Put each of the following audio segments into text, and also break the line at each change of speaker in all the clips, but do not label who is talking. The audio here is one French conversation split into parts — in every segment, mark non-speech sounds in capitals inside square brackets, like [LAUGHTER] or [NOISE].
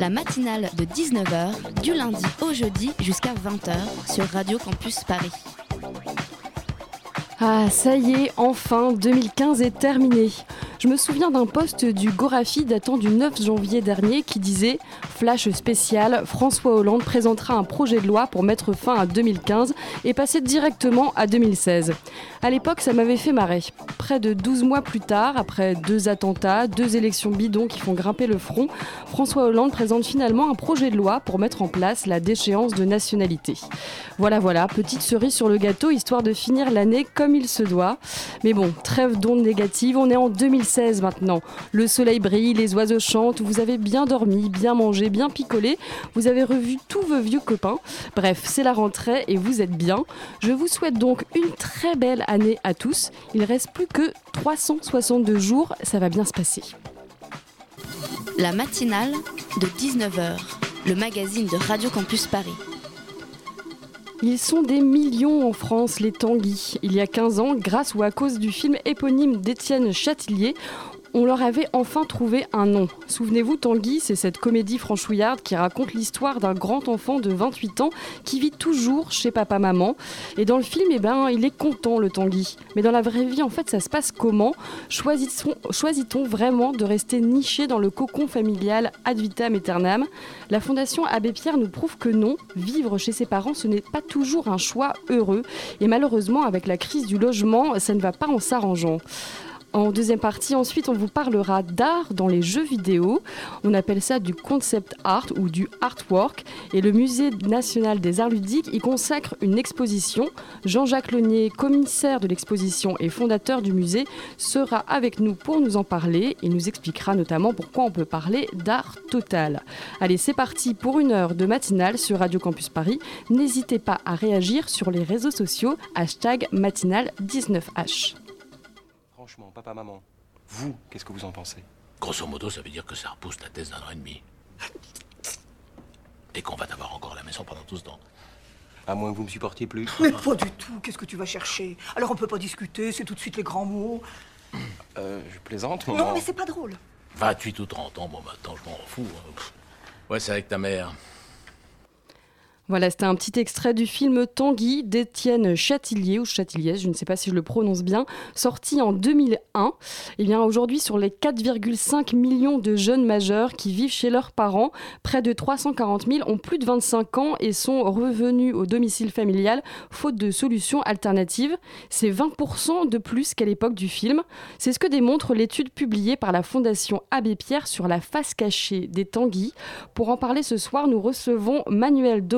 La matinale de 19h, du lundi au jeudi jusqu'à 20h sur Radio Campus Paris.
Ah, ça y est, enfin, 2015 est terminé. Je me souviens d'un post du Gorafi datant du 9 janvier dernier qui disait Flash spécial, François Hollande présentera un projet de loi pour mettre fin à 2015 et passer directement à 2016. À l'époque, ça m'avait fait marrer. Près de 12 mois plus tard, après deux attentats, deux élections bidons qui font grimper le front, François Hollande présente finalement un projet de loi pour mettre en place la déchéance de nationalité. Voilà, voilà, petite cerise sur le gâteau, histoire de finir l'année comme il se doit. Mais bon, trêve d'ondes négatives, on est en 2016 maintenant. Le soleil brille, les oiseaux chantent, vous avez bien dormi, bien mangé, bien picolé, vous avez revu tous vos vieux copains. Bref, c'est la rentrée et vous êtes bien. Je vous souhaite donc une très belle année à tous. Il reste plus que 362 jours, ça va bien se passer.
La matinale de 19h, le magazine de Radio Campus Paris.
Ils sont des millions en France, les tanguis. Il y a 15 ans, grâce ou à cause du film éponyme d'Étienne Châtillier, on leur avait enfin trouvé un nom. Souvenez-vous, Tanguy, c'est cette comédie franchouillarde qui raconte l'histoire d'un grand enfant de 28 ans qui vit toujours chez papa-maman. Et dans le film, eh ben, il est content, le Tanguy. Mais dans la vraie vie, en fait, ça se passe comment? Choisit-on vraiment de rester niché dans le cocon familial ad vitam aeternam? La Fondation Abbé Pierre nous prouve que non, vivre chez ses parents, ce n'est pas toujours un choix heureux. Et malheureusement, avec la crise du logement, ça ne va pas en s'arrangeant. En deuxième partie, ensuite, on vous parlera d'art dans les jeux vidéo. On appelle ça du concept art ou du artwork. Et le Musée national des arts ludiques y consacre une exposition. Jean-Jacques Launier, commissaire de l'exposition et fondateur du musée, sera avec nous pour nous en parler. Il nous expliquera notamment pourquoi on peut parler d'art total. Allez, c'est parti pour une heure de matinale sur Radio Campus Paris. N'hésitez pas à réagir sur les réseaux sociaux. Hashtag matinale19h.
Franchement, papa, maman, vous, qu'est-ce que vous en pensez?
Grosso modo, ça veut dire que ça repousse la thèse d'un an et demi. Et qu'on va t'avoir encore à la maison pendant tout ce temps.
À moins que vous me supportiez plus. [LAUGHS]
Mais pas du tout, qu'est-ce que tu vas chercher? Alors on peut pas discuter, c'est tout de suite les grands mots.
Euh, je plaisante,
Non,
maman.
mais c'est pas drôle.
28 ou 30 ans, bon, maintenant, je m'en fous. hein. Ouais, c'est avec ta mère.
Voilà, c'était un petit extrait du film Tanguy d'Étienne Châtillier, ou Châtillier, je ne sais pas si je le prononce bien, sorti en 2001. Et bien aujourd'hui, sur les 4,5 millions de jeunes majeurs qui vivent chez leurs parents, près de 340 000 ont plus de 25 ans et sont revenus au domicile familial faute de solutions alternatives. C'est 20% de plus qu'à l'époque du film. C'est ce que démontre l'étude publiée par la Fondation Abbé Pierre sur la face cachée des Tanguy. Pour en parler ce soir, nous recevons Manuel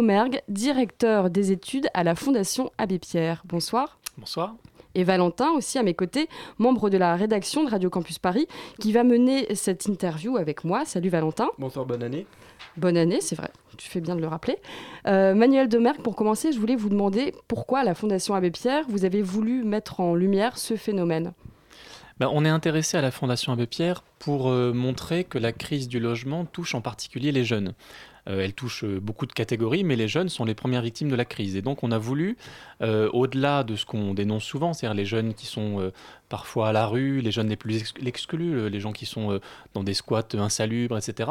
Directeur des études à la Fondation Abbé Pierre. Bonsoir.
Bonsoir.
Et Valentin, aussi à mes côtés, membre de la rédaction de Radio Campus Paris, qui va mener cette interview avec moi. Salut Valentin.
Bonsoir, bonne année.
Bonne année, c'est vrai, tu fais bien de le rappeler. Euh, Manuel Demerck, pour commencer, je voulais vous demander pourquoi à la Fondation Abbé Pierre, vous avez voulu mettre en lumière ce phénomène?
Ben, on est intéressé à la Fondation Abbé Pierre pour euh, montrer que la crise du logement touche en particulier les jeunes. Euh, elle touche euh, beaucoup de catégories, mais les jeunes sont les premières victimes de la crise. Et donc on a voulu, euh, au-delà de ce qu'on dénonce souvent, c'est-à-dire les jeunes qui sont parfois à la rue, les jeunes les plus ex- exclus, les gens qui sont dans des squats insalubres, etc.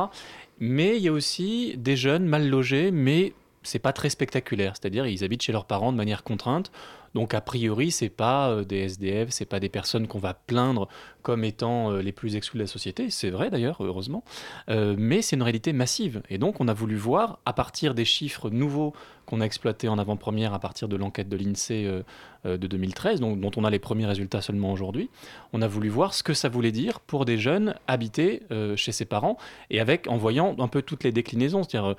Mais il y a aussi des jeunes mal logés, mais c'est pas très spectaculaire. C'est-à-dire ils habitent chez leurs parents de manière contrainte. Donc a priori, c'est pas des SDF, c'est pas des personnes qu'on va plaindre comme étant euh, les plus exclus de la société. C'est vrai d'ailleurs, heureusement. Euh, mais c'est une réalité massive. Et donc on a voulu voir, à partir des chiffres nouveaux qu'on a exploités en avant-première à partir de l'enquête de l'INSEE euh, de 2013, donc, dont on a les premiers résultats seulement aujourd'hui, on a voulu voir ce que ça voulait dire pour des jeunes habités chez ses parents et avec en voyant un peu toutes les déclinaisons. C'est-à-dire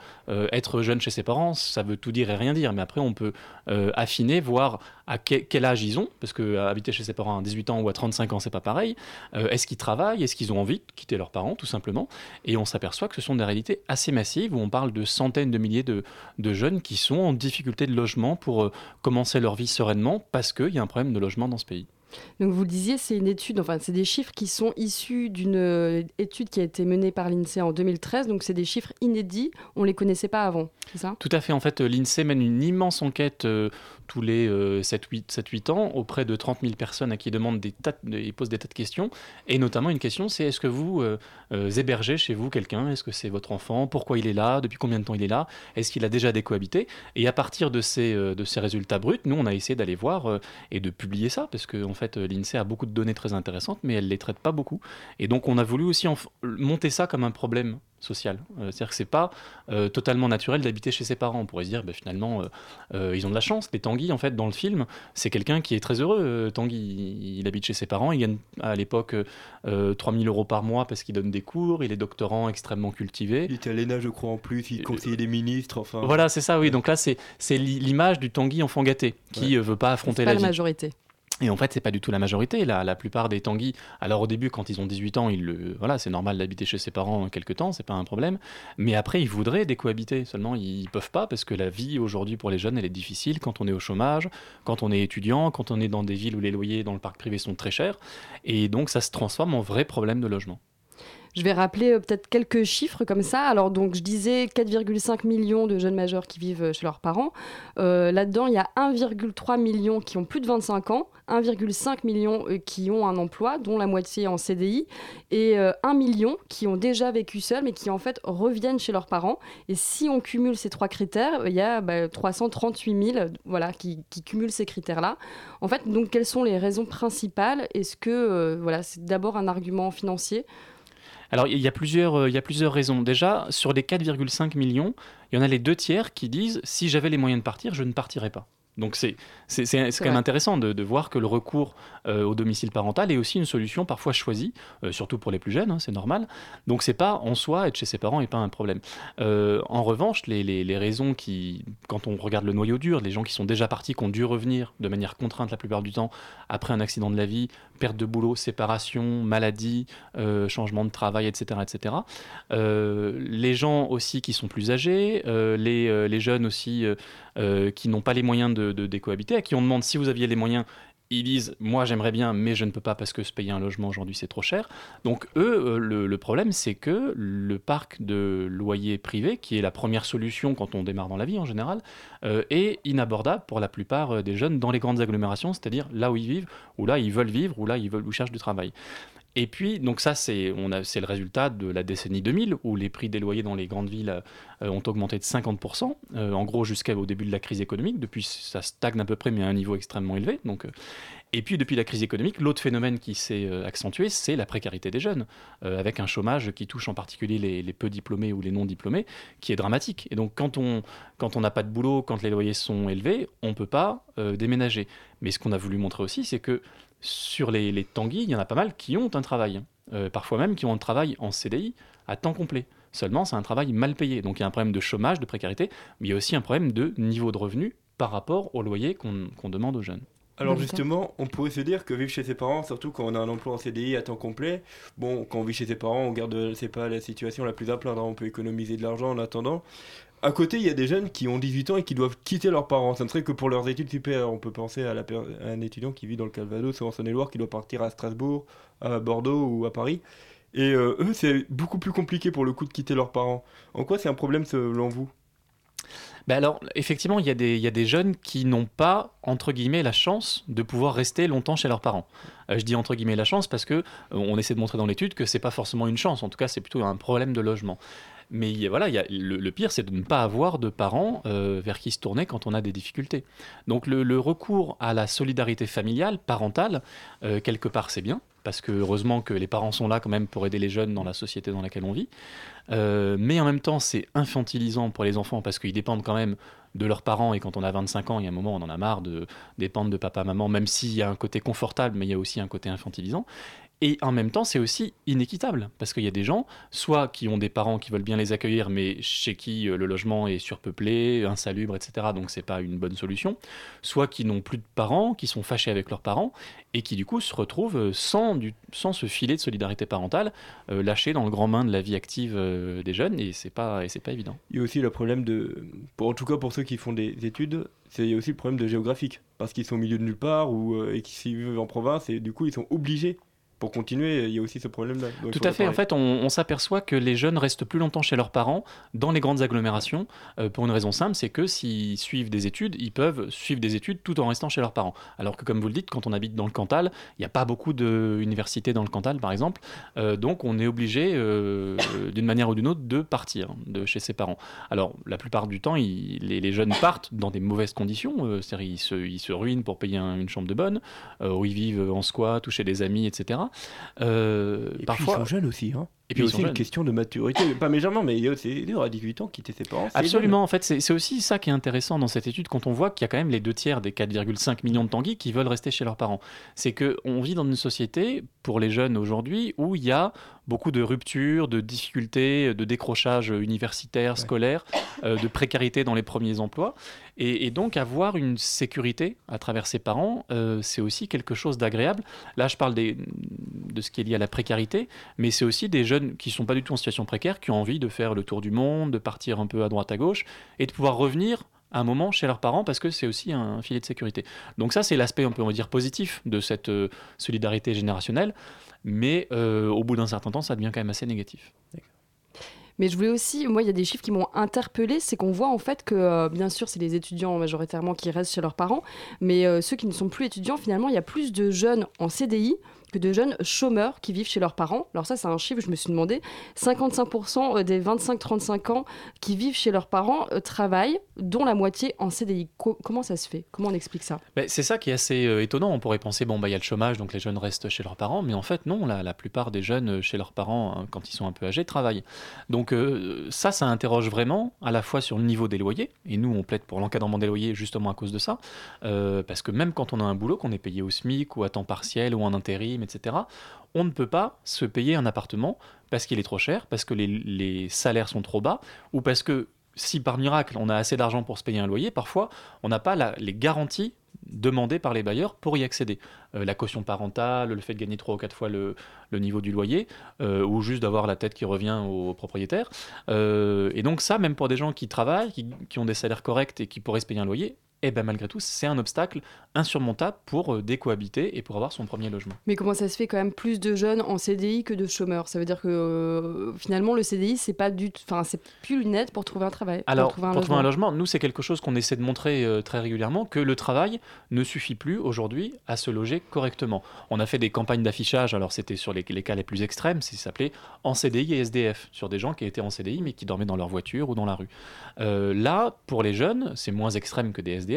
être jeune chez ses parents, ça veut tout dire et rien dire. Mais après, on peut affiner, voir à quel, âge ils ont, parce que habiter chez ses parents à 18 ans ou à 35 ans, c'est pas pareil. Euh, est-ce qu'ils travaillent? Est-ce qu'ils ont envie de quitter leurs parents, tout simplement? Et on s'aperçoit que ce sont des réalités assez massives où on parle de centaines de milliers de, jeunes qui sont en difficulté de logement pour euh, commencer leur vie sereinement parce qu'il y a un problème de logement dans ce pays.
Donc vous le disiez, c'est une étude, enfin c'est des chiffres qui sont issus d'une euh, étude qui a été menée par l'INSEE en 2013, donc c'est des chiffres inédits, on ne les connaissait pas avant, ça?
Tout à fait, en fait euh, l'INSEE mène une immense enquête euh, tous les 7-8 ans auprès de 30 000 personnes à qui demandent des tas de- ils des tas de questions, et notamment une question c'est est-ce que vous euh, hébergez chez vous quelqu'un Est-ce que c'est votre enfant? Pourquoi il est là? Depuis combien de temps il est là? Est-ce qu'il a déjà décohabité Et à partir de ces, euh, de ces résultats bruts, nous on a essayé d'aller voir euh, et de publier ça, parce que en fait euh, l'INSEE a beaucoup de données très intéressantes, mais elle les traite pas beaucoup. Et donc on a voulu aussi monter ça comme un problème social. Euh, C'est-à-dire que c'est pas euh, totalement naturel d'habiter chez ses parents. On pourrait se dire, bah, finalement, euh, euh, ils ont de la chance. Les Tanguy, en fait, dans le film, c'est quelqu'un qui est très heureux. Euh, Tanguy, il, il habite chez ses parents. Il gagne à l'époque euh, 3000 euros par mois parce qu'il donne des cours. Il est doctorant extrêmement cultivé.
Il était à l'ENA, je crois, en plus. Il conseillait des ministres, enfin.
Voilà, c'est ça, oui. Donc là, c'est c'est l'i- l'image du Tanguy enfant gâté qui euh, veut pas affronter
pas
la
la
vie. Et en fait, c'est pas du tout la majorité. La, la plupart des Tanguy, alors au début, quand ils ont 18 ans, ils le, voilà, c'est normal d'habiter chez ses parents quelque temps, c'est pas un problème. Mais après, ils voudraient décohabiter. Seulement, ils peuvent pas parce que la vie aujourd'hui pour les jeunes, elle est difficile quand on est au chômage, quand on est étudiant, quand on est dans des villes où les loyers dans le parc privé sont très chers. Et donc, ça se transforme en vrai problème de logement.
Je vais rappeler euh, peut-être quelques chiffres comme ça. Alors, donc, je disais 4,5 millions de jeunes majeurs qui vivent euh, chez leurs parents. Euh, Là-dedans, il y a 1,3 million qui ont plus de 25 ans, 1,5 million qui ont un emploi, dont la moitié en CDI, et euh, 1 million qui ont déjà vécu seuls, mais qui en fait reviennent chez leurs parents. Et si on cumule ces trois critères, il y a bah, 338 000 voilà, qui, cumulent ces critères-là. En fait, donc, quelles sont les raisons principales? Est-ce que voilà, c'est d'abord un argument financier?
Alors, il y a plusieurs, euh, il y a plusieurs raisons. Déjà, sur les 4,5 millions, il y en a les deux tiers qui disent si j'avais les moyens de partir, je ne partirais pas. Donc c'est quand même intéressant de, de voir que le recours euh, au domicile parental est aussi une solution parfois choisie, euh, surtout pour les plus jeunes, hein, c'est normal. Donc c'est pas en soi être chez ses parents n'est pas un problème. Euh, en revanche, les, les- les raisons qui, quand on regarde le noyau dur, les gens qui sont déjà partis, qui ont dû revenir de manière contrainte la plupart du temps après un accident de la vie, perte de boulot, séparation, maladie, changement de travail, etc., etc. Les gens aussi qui sont plus âgés, les, les jeunes aussi euh, qui n'ont pas les moyens de, de décohabiter, à qui on demande si vous aviez les moyens. Ils disent moi j'aimerais bien mais je ne peux pas parce que se payer un logement aujourd'hui c'est trop cher. Donc eux euh, le, problème c'est que le parc de loyer privé qui est la première solution quand on démarre dans la vie en général euh, est inabordable pour la plupart des jeunes dans les grandes agglomérations, c'est-à-dire là où ils vivent, ou là ils veulent vivre, ou là ils veulent ou cherchent du travail. Et puis, donc ça, c'est le résultat de la décennie 2000, où les prix des loyers dans les grandes villes euh, ont augmenté de 50%, euh, en gros jusqu'au début de la crise économique. Depuis, ça stagne à peu près, mais à un niveau extrêmement élevé. Donc, euh, et puis, depuis la crise économique, l'autre phénomène qui s'est accentué, c'est la précarité des jeunes, avec un chômage qui touche en particulier les, les peu diplômés ou les non diplômés, qui est dramatique. Et donc, quand on quand on n'a pas de boulot, quand les loyers sont élevés, on ne peut pas déménager. Mais ce qu'on a voulu montrer aussi, c'est que sur les, les Tanguy, il y en a pas mal qui ont un travail, Euh, parfois même qui ont un travail en CDI à temps complet. Seulement, c'est un travail mal payé. Donc il y a un problème de chômage, de précarité, mais il y a aussi un problème de niveau de revenu par rapport au loyer qu'on qu'on demande aux jeunes.
Alors justement, on pourrait se dire que vivre chez ses parents, surtout quand on a un emploi en CDI à temps complet, bon, quand on vit chez ses parents, on garde, c'est pas la situation la plus à plaindre, hein, on peut économiser de l'argent en attendant. À côté, il y a des jeunes qui ont 18 ans et qui doivent quitter leurs parents. Ça ne serait que pour leurs études supérieures. On peut penser à, un étudiant qui vit dans le Calvados ou en Saône-et-Loire qui doit partir à Strasbourg, à Bordeaux ou à Paris. Et euh, eux, c'est beaucoup plus compliqué pour le coup de quitter leurs parents. En quoi c'est un problème selon vous?
Ben alors, effectivement, il y, a des, il y a des jeunes qui n'ont pas, entre guillemets, la chance de pouvoir rester longtemps chez leurs parents. Euh, je dis entre guillemets la chance parce que euh, on essaie de montrer dans l'étude que c'est pas forcément une chance, en tout cas, c'est plutôt un problème de logement. Mais y voilà, il y le, pire, c'est de ne pas avoir de parents euh, vers qui se tourner quand on a des difficultés. Donc le, le recours à la solidarité familiale, parentale, euh, quelque part, c'est bien, parce que heureusement que les parents sont là quand même pour aider les jeunes dans la société dans laquelle on vit. Euh, mais en même temps, c'est infantilisant pour les enfants parce qu'ils dépendent quand même de leurs parents et quand on a 25 ans, il y a un moment, on en a marre de dépendre de papa, maman, même s'il y a un côté confortable, mais il y a aussi un côté infantilisant. Et en même temps, c'est aussi inéquitable, parce qu'il y a des gens, soit qui ont des parents qui veulent bien les accueillir, mais chez qui euh, le logement est surpeuplé, insalubre, etc., donc c'est pas une bonne solution, soit qui n'ont plus de parents, qui sont fâchés avec leurs parents, et qui du coup se retrouvent euh, sans, du, sans ce filet de solidarité parentale, euh, lâchés dans le grand main de la vie active des jeunes, et c'est pas, pas évident.
Il y a aussi le problème de, pour, en tout cas pour ceux qui font des études, il y a aussi le problème de géographique, parce qu'ils sont au milieu de nulle part ou et qu'ils vivent en province et du coup ils sont obligés pour continuer. Il y a aussi ce problème-là.
Tout à fait. En fait, on, on s'aperçoit que les jeunes restent plus longtemps chez leurs parents dans les grandes agglomérations euh, pour une raison simple, c'est que s'ils suivent des études, ils peuvent suivre des études tout en restant chez leurs parents. Alors que, comme vous le dites, quand on habite dans le Cantal, il n'y a pas beaucoup d'universités dans le Cantal, par exemple. Euh, donc, on est obligé, euh, d'une manière ou d'une autre, de partir de chez ses parents. Alors, la plupart du temps, ils- les, les jeunes partent dans des mauvaises conditions. C'est-à-dire, ils se, ils se ruinent pour payer un- une chambre de bonne, où ils vivent en squat ou chez des amis, etc. Euh,
Et
parfois,
puis ils sont jeunes aussi. Hein.
Et puis,
aussi une
jeunes.
question de maturité. pas méchamment, mais il y a aussi à 18 ans quitter ses parents.
Absolument, en fait, c'est aussi ça qui est intéressant dans cette étude quand on voit qu'il y a quand même les deux tiers des 4,5 millions de Tanguy qui veulent rester chez leurs parents. C'est qu'on vit dans une société, pour les jeunes aujourd'hui, où il y a beaucoup de ruptures, de difficultés, de décrochage universitaire, scolaire, euh, de précarité dans les premiers emplois. Et, et donc, avoir une sécurité à travers ses parents, euh, c'est aussi quelque chose d'agréable. Là, je parle des- de ce qui est lié à la précarité, mais c'est aussi des jeunes qui sont pas du tout en situation précaire, qui ont envie de faire le tour du monde, de partir un peu à droite à gauche, et de pouvoir revenir un moment chez leurs parents parce que c'est aussi un filet de sécurité. Donc ça, c'est l'aspect, on peut dire, positif de cette euh, solidarité générationnelle, mais euh, au bout d'un certain temps, ça devient quand même assez négatif.
Mais je voulais aussi, moi, il y a des chiffres qui m'ont interpellé, c'est qu'on voit en fait que, euh, bien sûr, c'est les étudiants majoritairement qui restent chez leurs parents, mais ceux qui ne sont plus étudiants, finalement, il y a plus de jeunes en CDI que de jeunes chômeurs qui vivent chez leurs parents. Alors ça, c'est un chiffre, je me suis demandé, 55% des 25-35 ans qui vivent chez leurs parents euh, travaillent, dont la moitié en CDI. Co- comment ça se fait? Comment on explique ça?
Ben, c'est ça qui est assez euh, étonnant. On pourrait penser, bon, bah, il y a le chômage, donc les jeunes restent chez leurs parents. Mais en fait, non, la, la plupart des jeunes euh, chez leurs parents, hein, quand ils sont un peu âgés, travaillent. Donc euh, ça, ça interroge vraiment à la fois sur le niveau des loyers. Et nous, on plaide pour l'encadrement des loyers justement à cause de ça. Euh, parce que même quand on a un boulot, qu'on est payé au SMIC ou à temps partiel ou en intérim, etc., on ne peut pas se payer un appartement parce qu'il est trop cher, parce que les, salaires sont trop bas, ou parce que si par miracle on a assez d'argent pour se payer un loyer, parfois on n'a pas les garanties demandées par les bailleurs pour y accéder. Euh, la caution parentale, le fait de gagner trois ou quatre fois le, niveau du loyer, euh, ou juste d'avoir la tête qui revient au propriétaire. Euh, et donc ça, même pour des gens qui travaillent, qui ont des salaires corrects et qui pourraient se payer un loyer, eh ben malgré tout, c'est un obstacle insurmontable pour euh, décohabiter et pour avoir son premier logement.
Mais comment ça se fait quand même plus de jeunes en CDI que de chômeurs? Ça veut dire que euh, finalement le CDI c'est pas du, enfin c'est plus une aide pour trouver un travail.
Alors,
pour trouver un
pour trouver un
logement.
nous, c'est quelque chose qu'on essaie de montrer euh, très régulièrement, que le travail ne suffit plus aujourd'hui à se loger correctement. On a fait des campagnes d'affichage, alors c'était sur les, les cas les plus extrêmes, c'est s'appelait en CDI et SDF, sur des gens qui étaient en CDI mais qui dormaient dans leur voiture ou dans la rue. Euh, là, pour les jeunes, c'est moins extrême que des SDF,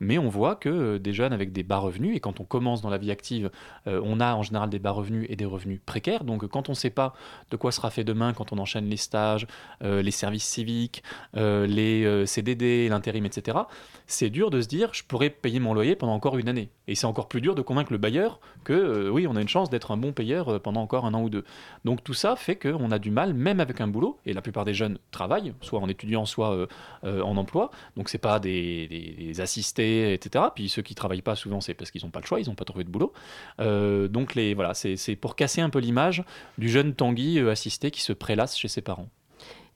mais on voit que euh, des jeunes avec des bas revenus, et quand on commence dans la vie active, euh, on a en général des bas revenus et des revenus précaires, donc quand on ne sait pas de quoi sera fait demain, quand on enchaîne les stages, euh, les services civiques, les CDD, l'intérim, etc., c'est dur de se dire je pourrais payer mon loyer pendant encore une année. Et c'est encore plus dur de convaincre le bailleur que euh, oui, on a une chance d'être un bon payeur euh, pendant encore un an ou deux. Donc tout ça fait qu'on a du mal, même avec un boulot, et la plupart des jeunes travaillent, soit en étudiant, soit euh, en emploi. Donc c'est pas des, assistés, etc. Puis ceux qui travaillent pas souvent, c'est parce qu'ils n'ont pas le choix, ils n'ont pas trouvé de boulot. Donc les, voilà, c'est pour casser un peu l'image du jeune Tanguy assisté qui se prélasse chez ses parents.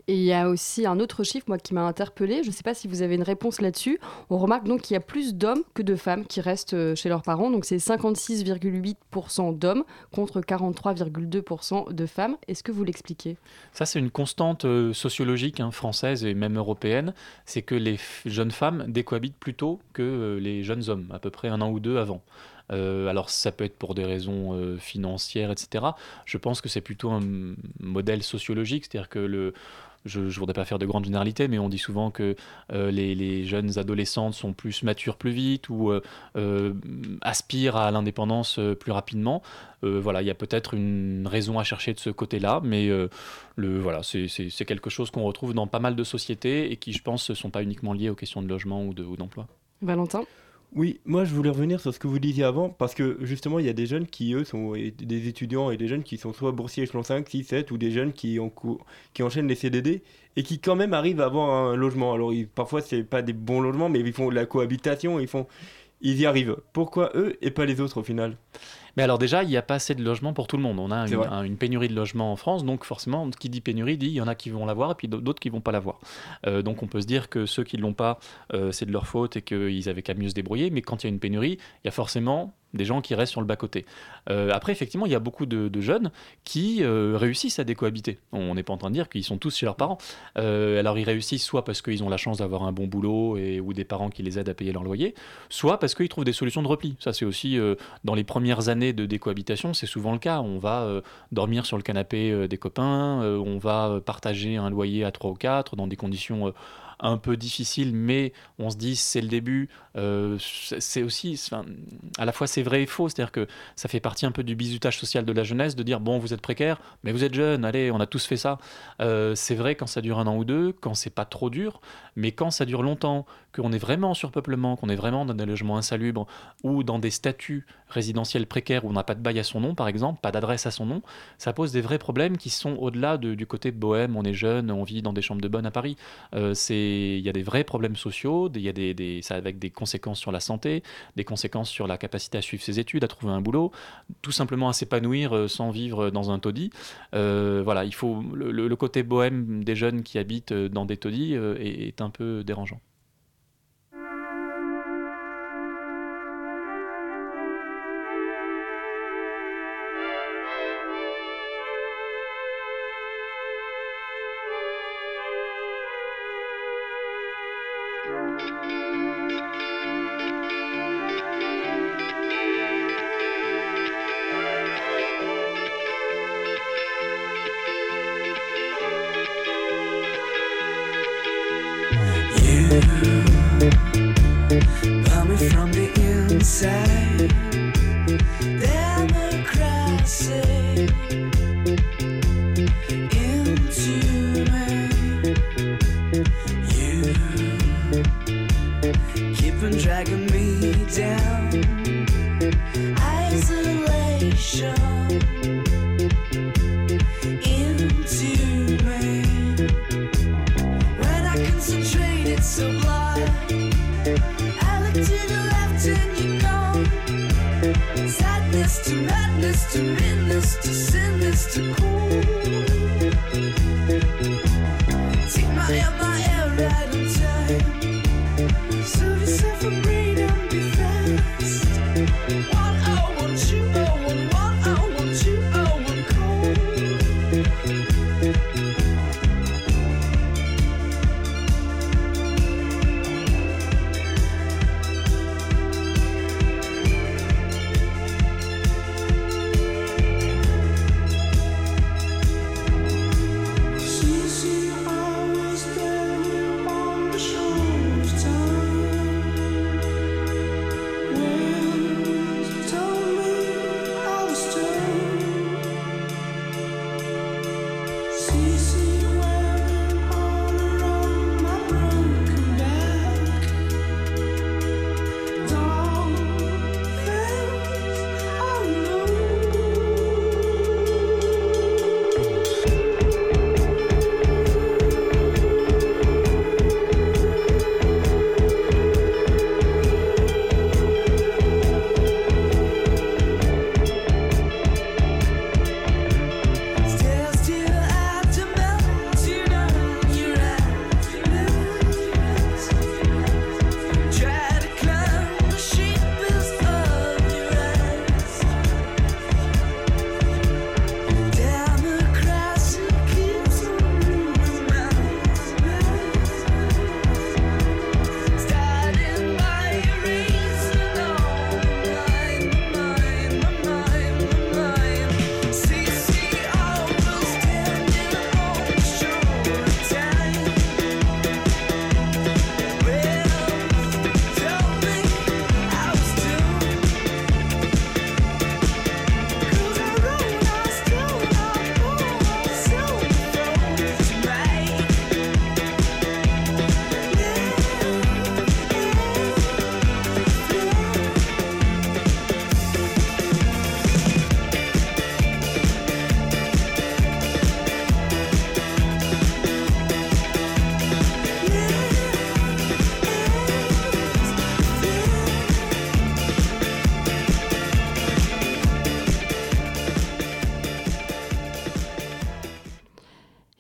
Et il y a aussi un autre chiffre moi qui m'a interpellé. Je ne sais pas si vous avez une réponse là-dessus. On remarque donc qu'il y a plus d'hommes que de femmes qui restent euh, chez leurs parents. Donc c'est 56,8% d'hommes contre 43,2% de femmes. Est-ce que vous l'expliquez?
Ça, c'est une constante euh, sociologique hein, française et même européenne, c'est que les jeunes femmes décohabitent plus tôt que euh, les jeunes hommes, à peu près un an ou deux avant. Alors ça peut être pour des raisons financières, etc. Je pense que c'est plutôt un modèle sociologique, c'est-à-dire que le, je ne voudrais pas faire de grandes généralités, mais on dit souvent que euh, les, jeunes adolescentes sont plus matures plus vite ou euh, euh, aspirent à l'indépendance plus rapidement. Voilà, il y a peut-être une raison à chercher de ce côté-là, mais le, voilà, c'est quelque chose qu'on retrouve dans pas mal de sociétés et qui, je pense, ne sont pas uniquement liées aux questions de logement ou d'emploi.
Valentin?
Oui, moi je voulais revenir sur ce que vous disiez avant, parce que justement il y a des jeunes qui eux sont des étudiants et des jeunes qui sont soit boursiers échelon 5, 6, 7, ou des jeunes qui, cou- qui enchaînent les CDD et qui quand même arrivent à avoir un logement. Alors ils- parfois c'est pas des bons logements, mais ils font de la cohabitation, ils, font, ils y arrivent. Pourquoi eux et pas les autres au final?
Mais alors déjà, il n'y a pas assez de logements pour tout le monde. On a une,
vrai.
un- une pénurie de logements en France, donc forcément, qui dit pénurie dit il y en a qui vont l'avoir et puis d'autres qui vont pas l'avoir. Euh, donc on peut se dire que ceux qui l'ont pas, euh, c'est de leur faute et qu'ils avaient qu'à mieux se débrouiller. Mais quand il y a une pénurie, il y a forcément des gens qui restent sur le bas-côté. Euh, après, effectivement, il y a beaucoup de, jeunes qui euh, réussissent à décohabiter. On n'est pas en train de dire qu'ils sont tous chez leurs parents. Euh, alors ils réussissent soit parce qu'ils ont la chance d'avoir un bon boulot et, ou des parents qui les aident à payer leur loyer, soit parce qu'ils trouvent des solutions de repli. Ça, c'est aussi dans les premières années de décohabitation, c'est souvent le cas. On va dormir sur le canapé des copains, on va partager un loyer à 3 ou 4 dans des conditions un peu difficiles, mais on se dit c'est le début. Euh, c'est aussi, à la fois c'est vrai et faux, c'est-à-dire que ça fait partie un peu du bizutage social de la jeunesse de dire bon vous êtes précaire, mais vous êtes jeune, allez, on a tous fait ça. Euh, c'est vrai quand ça dure un an ou deux, quand c'est pas trop dur, mais quand ça dure longtemps, qu'on est vraiment en surpeuplement, qu'on est vraiment dans des logements insalubres ou dans des statuts résidentiels précaires où on n'a pas de bail à son nom, par exemple, pas d'adresse à son nom, ça pose des vrais problèmes qui sont au-delà de- du côté bohème, on est jeune, on vit dans des chambres de bonne à Paris. Euh, il y a des vrais problèmes sociaux, il y a des, des- ça avec des conséquences sur la santé, des conséquences sur la capacité à suivre ses études, à trouver un boulot, tout simplement à s'épanouir euh, sans vivre dans un taudis. Euh, voilà, il faut le, côté bohème des jeunes qui habitent euh, dans des taudis euh, est un peu dérangeant.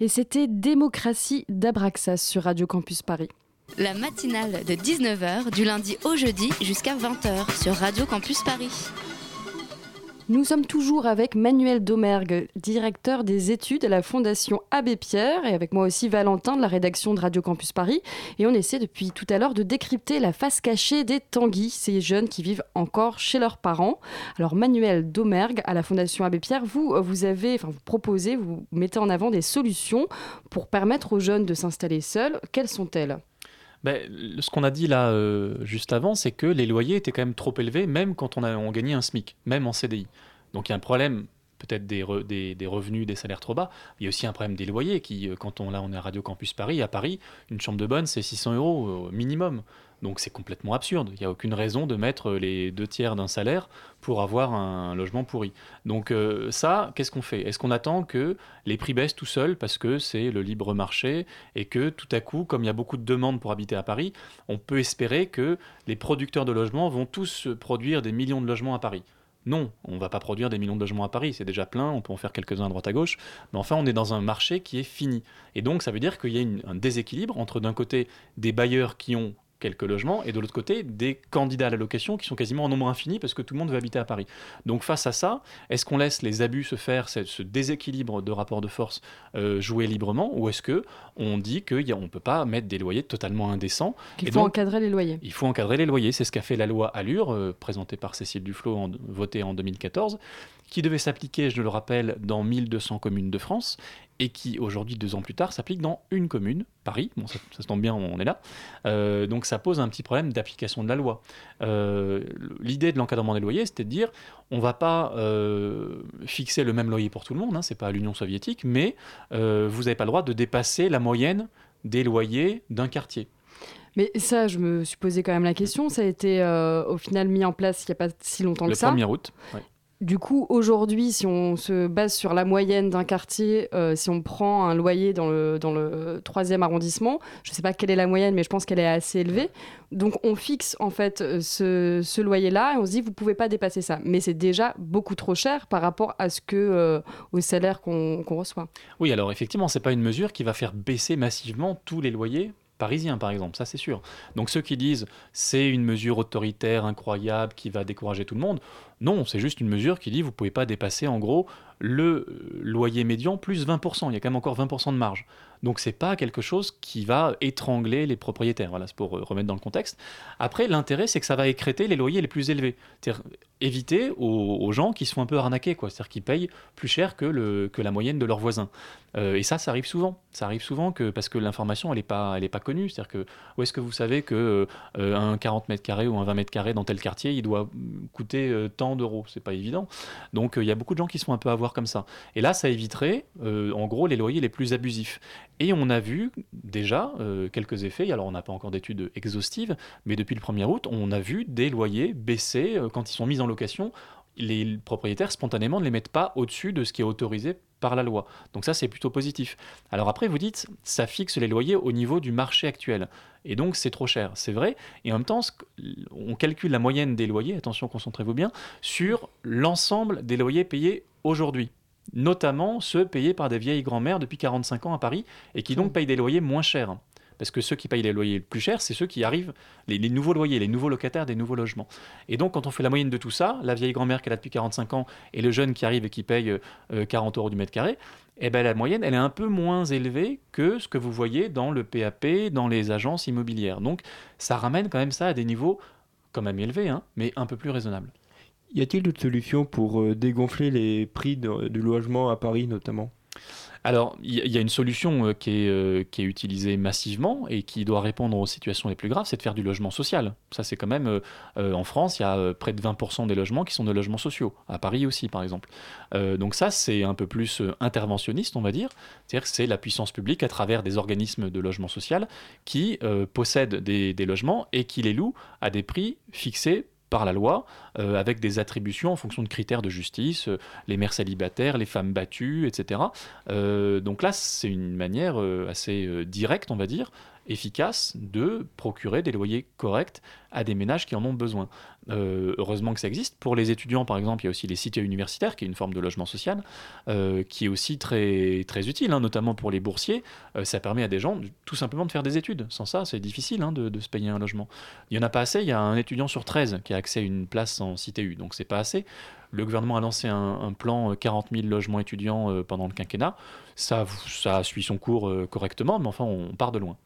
Et c'était Démocratie d'Abraxas sur Radio Campus Paris.
La matinale de 19h du lundi au jeudi jusqu'à 20h sur Radio Campus Paris.
Nous sommes toujours avec Manuel Domergue, directeur des études à la Fondation Abbé Pierre, et avec moi aussi Valentin de la rédaction de Radio Campus Paris. Et on essaie depuis tout à l'heure de décrypter la face cachée des tanguis, ces jeunes qui vivent encore chez leurs parents. Alors Manuel Domergue à la Fondation Abbé Pierre, vous, vous avez, enfin vous proposez, vous mettez en avant des solutions pour permettre aux jeunes de s'installer seuls. Quelles sont-elles?
Ben, ce qu'on a dit là euh, juste avant, c'est que les loyers étaient quand même trop élevés, même quand on, a, on gagnait un SMIC, même en CDI. Donc il y a un problème peut-être des, re- des, des revenus, des salaires trop bas. Il y a aussi un problème des loyers qui, euh, quand on, là, on est à Radio Campus Paris, à Paris, une chambre de bonne, c'est 600 euros euh, minimum. Donc c'est complètement absurde. Il n'y a aucune raison de mettre les deux tiers d'un salaire pour avoir un logement pourri. Donc euh, ça, qu'est-ce qu'on fait? Est-ce qu'on attend que les prix baissent tout seuls parce que c'est le libre marché et que tout à coup, comme il y a beaucoup de demandes pour habiter à Paris, on peut espérer que les producteurs de logements vont tous produire des millions de logements à Paris? Non, on ne va pas produire des millions de logements à Paris, c'est déjà plein, on peut en faire quelques-uns à droite à gauche, mais enfin on est dans un marché qui est fini. Et donc ça veut dire qu'il y a un déséquilibre entre d'un côté des bailleurs qui ont quelques logements et de l'autre côté des candidats à la location qui sont quasiment en nombre infini parce que tout le monde veut habiter à Paris. Donc face à ça, est-ce qu'on laisse les abus se faire, ce ce déséquilibre de rapport de force euh, jouer librement ou est-ce que on dit qu'on ne peut pas mettre des loyers totalement indécents Et
faut
donc,
encadrer les loyers.
il faut encadrer les loyers. C'est ce qu'a fait la loi Allure, euh, présentée par Cécile Duflot, en- votée en 2014, qui devait s'appliquer, je le rappelle, dans 1200 communes de France, et qui, aujourd'hui, deux ans plus tard, s'applique dans une commune, Paris. Bon, ça, ça se tombe bien, on est là. Euh, donc ça pose un petit problème d'application de la loi. Euh, L'idée de l'encadrement des loyers, c'était de dire, on va pas euh, fixer le même loyer pour tout le monde, hein, c'est pas l'Union soviétique, mais vous n'avez pas le droit de dépasser la moyenne des loyers d'un quartier.
Mais ça, je me suis posé quand même la question. Ça a été euh, au final mis en place il n'y a pas si longtemps
Le
que ça.
1er août. ouais.
Du coup, aujourd'hui, si on se base sur la moyenne d'un quartier, euh, si on prend un loyer dans le, dans arrondissement, je ne sais pas quelle est la moyenne, mais je pense qu'elle est assez élevée. Donc, on fixe en fait euh, ce, ce loyer-là et on se dit, vous ne pouvez pas dépasser ça. Mais c'est déjà beaucoup trop cher par rapport à ce que, euh, au salaire qu'on reçoit.
Oui, alors effectivement, c'est pas une mesure qui va faire baisser massivement tous les loyers parisiens, par exemple, ça c'est sûr. Donc ceux qui disent c'est une mesure autoritaire incroyable qui va décourager tout le monde, non, c'est juste une mesure qui dit vous pouvez pas dépasser en gros le loyer médian plus 20%. Il y a quand même encore 20% de marge. Donc c'est pas quelque chose qui va étrangler les propriétaires. Voilà, c'est pour euh, remettre dans le contexte. Après, l'intérêt, c'est que ça va écréter les loyers les plus élevés. C'est-à-dire éviter aux, gens qui sont un peu arnaqués. C'est-à-dire qu'ils payent plus cher que, la moyenne de leurs voisins. Euh, et ça, ça arrive souvent. Ça arrive souvent parce que l'information, elle n'est pas, connue. C'est-à-dire que où est-ce que vous savez que euh, un 40 mètres carrés ou un 20 mètres carrés dans tel quartier, il doit coûter tant d'euros C'est pas évident. Donc euh, il y a beaucoup de gens qui sont un peu à voir comme ça. Et là, ça éviterait, euh, en gros, les loyers les plus abusifs. Et on a vu déjà euh, quelques effets. Alors on n'a pas encore d'études exhaustives, mais depuis le 1er août, on a vu des loyers baisser quand ils sont mis en location. Les propriétaires spontanément ne les mettent pas au-dessus de ce qui est autorisé par la loi. Donc ça, c'est plutôt positif. Alors après, vous dites, ça fixe les loyers au niveau du marché actuel. Et donc, c'est trop cher. C'est vrai. Et en même temps, on calcule la moyenne des loyers, attention, concentrez-vous bien, sur l'ensemble des loyers payés aujourd'hui. Notamment ceux payés par des vieilles grand-mères depuis 45 ans à Paris et qui donc payent des loyers moins chers. Parce que ceux qui payent les loyers les plus chers, c'est ceux qui arrivent, les, nouveaux loyers, les nouveaux locataires des nouveaux logements. Et donc, quand on fait la moyenne de tout ça, la vieille grand-mère qui est là depuis 45 ans et le jeune qui arrive et qui paye euh, 40 euros du mètre carré, eh ben, la moyenne, elle est un peu moins élevée que ce que vous voyez dans le PAP, dans les agences immobilières. Donc, ça ramène quand même ça à des niveaux quand même élevés, hein, mais un peu plus raisonnables.
Y a-t-il d'autres solutions pour euh, dégonfler les prix du logement à Paris notamment?
Alors, il y, a une solution euh, qui, est, euh, qui est utilisée massivement et qui doit répondre aux situations les plus graves, c'est de faire du logement social. Ça, c'est quand même, euh, en France, il y a près de 20% des logements qui sont des logements sociaux. À Paris aussi, par exemple. Donc ça, c'est un peu plus interventionniste, on va dire. C'est-à-dire que c'est la puissance publique, à travers des organismes de logement social, qui possèdent des, des logements et qui les louent à des prix fixés par la loi, euh, avec des attributions en fonction de critères de justice, euh, les mères célibataires, les femmes battues, etc. Euh, donc là, c'est une manière assez directe, on va dire, efficace de procurer des loyers corrects à des ménages qui en ont besoin. Euh, heureusement que ça existe. Pour les étudiants, par exemple, il y a aussi les cités universitaires, qui est une forme de logement social, euh, qui est aussi très, très utile, hein, notamment pour les boursiers. Euh, ça permet à des gens tout simplement de faire des études. Sans ça, c'est difficile hein, de, se payer un logement. Il n'y en a pas assez. Il y a un étudiant sur 13 qui a accès à une place en cité U, donc c'est pas assez. Le gouvernement a lancé un, un plan euh, 40 000 logements étudiants pendant le quinquennat. Ça, ça suit son cours correctement, mais enfin, on part de loin.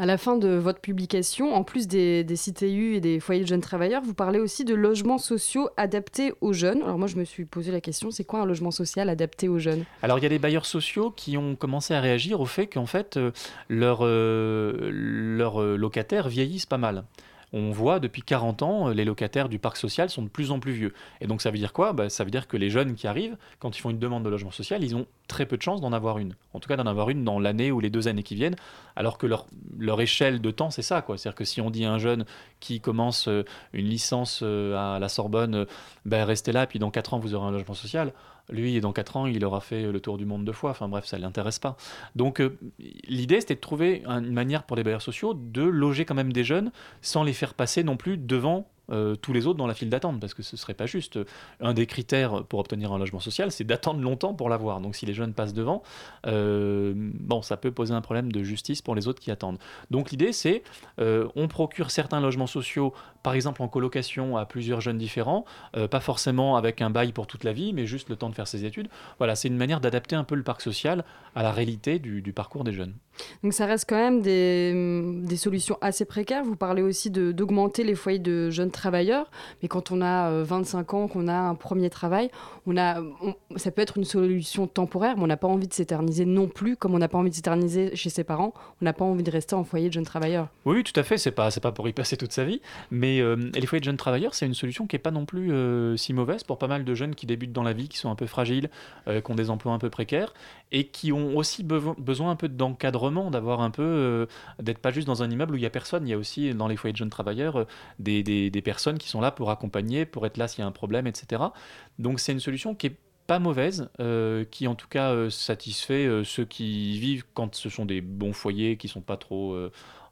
À la fin de votre publication, en plus des, des CTU et des foyers de jeunes travailleurs, vous parlez aussi de logements sociaux adaptés aux jeunes. Alors moi, je me suis posé la question, c'est quoi un logement social adapté aux jeunes?
Alors il y a des bailleurs sociaux qui ont commencé à réagir au fait qu'en fait euh, leurs euh, euh, locataires vieillissent pas mal. On voit depuis 40 ans, les locataires du parc social sont de plus en plus vieux. Et donc ça veut dire quoi? Bah, Ça veut dire que les jeunes qui arrivent, quand ils font une demande de logement social, ils ont très peu de chances d'en avoir une. En tout cas d'en avoir une dans l'année ou les deux années qui viennent, alors que leur, échelle de temps, c'est ça. C'est-à-dire que si on dit à un jeune qui commence euh, une licence euh, à la Sorbonne, euh, ben, restez là, puis dans 4 ans, vous aurez un logement social, lui, dans 4 ans, il aura fait le tour du monde deux fois. Enfin bref, ça ne l'intéresse pas. Donc l'idée, c'était de trouver un- une manière pour les bailleurs sociaux de loger quand même des jeunes sans les faire passer non plus devant euh, tous les autres dans la file d'attente, parce que ce serait pas juste. Un des critères pour obtenir un logement social, c'est d'attendre longtemps pour l'avoir. Donc si les jeunes passent devant, euh, bon, ça peut poser un problème de justice pour les autres qui attendent. Donc l'idée, c'est euh, on procure certains logements sociaux, par exemple en colocation à plusieurs jeunes différents, euh, pas forcément avec un bail pour toute la vie, mais juste le temps de faire ses études. Voilà, c'est une manière d'adapter un peu le parc social à la réalité du, parcours des jeunes.
Donc ça reste quand même des, des solutions assez précaires. Vous parlez aussi d'augmenter les foyers de jeunes travailleurs, mais quand on a euh, 25 ans, qu'on a un premier travail, on a, ça peut être une solution temporaire, mais on n'a pas envie de s'éterniser non plus, comme on n'a pas envie de s'éterniser chez ses parents, on n'a pas envie de rester en foyer de jeunes travailleurs.
Oui, tout à fait. C'est pas, pas pour y passer toute sa vie, mais euh, les foyers de jeunes travailleurs, c'est une solution qui est pas non plus euh, si mauvaise pour pas mal de jeunes qui débutent dans la vie, qui sont un peu fragiles, euh, qui ont des emplois un peu précaires et qui ont aussi besoin un peu d'encadrement, d'avoir un peu, euh, d'être pas juste dans un immeuble où il y a personne. Il y a aussi dans les foyers de jeunes travailleurs euh, des, des- des personnes qui sont là pour accompagner, pour être là s'il y a un problème, etc. Donc c'est une solution qui est pas mauvaise, euh, qui en tout cas euh, satisfait euh, ceux qui vivent quand ce sont des bons foyers qui sont pas trop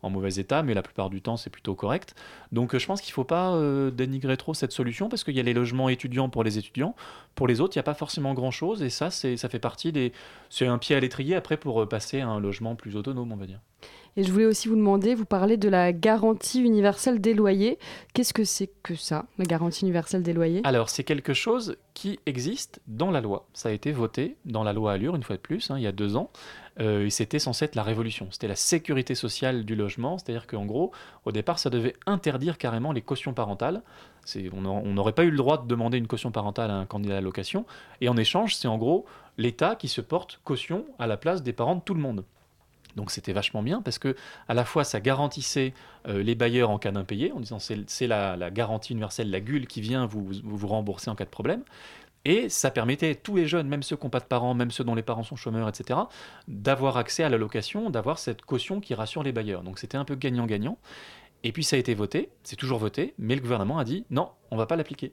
en mauvais état, mais la plupart du temps c'est plutôt correct. Donc euh, je pense qu'il ne faut pas euh, dénigrer trop cette solution parce qu'il y a les logements étudiants pour les étudiants, pour les autres il n'y a pas forcément grand-chose et ça c'est ça fait partie des c'est un pied à l'étrier après pour euh, passer à un logement plus autonome on va dire.
Et je voulais aussi vous demander, vous parlez de la garantie universelle des loyers. Qu'est-ce que c'est que ça, la garantie universelle des loyers?
Alors, c'est quelque chose qui existe dans la loi. Ça a été voté dans la loi Allure, une fois de plus, hein, il y a deux ans. Euh, c'était censé être la révolution. C'était la sécurité sociale du logement. C'est-à-dire qu'en gros, au départ, ça devait interdire carrément les cautions parentales. On n'aurait- pas eu le droit de demander une caution parentale à un candidat à la location. Et en échange, c'est en gros l'État qui se porte caution à la place des parents de tout le monde. Donc c'était vachement bien parce que à la fois ça garantissait euh, les bailleurs en cas d'impayé en disant c'est la, la garantie universelle, la GUL qui vient vous rembourser en cas de problème. Et ça permettait à tous les jeunes, même ceux qui n'ont pas de parents, même ceux dont les parents sont chômeurs, etc., d'avoir accès à la location, d'avoir cette caution qui rassure les bailleurs. Donc c'était un peu gagnant-gagnant. Et puis ça a été voté, c'est toujours voté, mais le gouvernement a dit non, on va pas l'appliquer.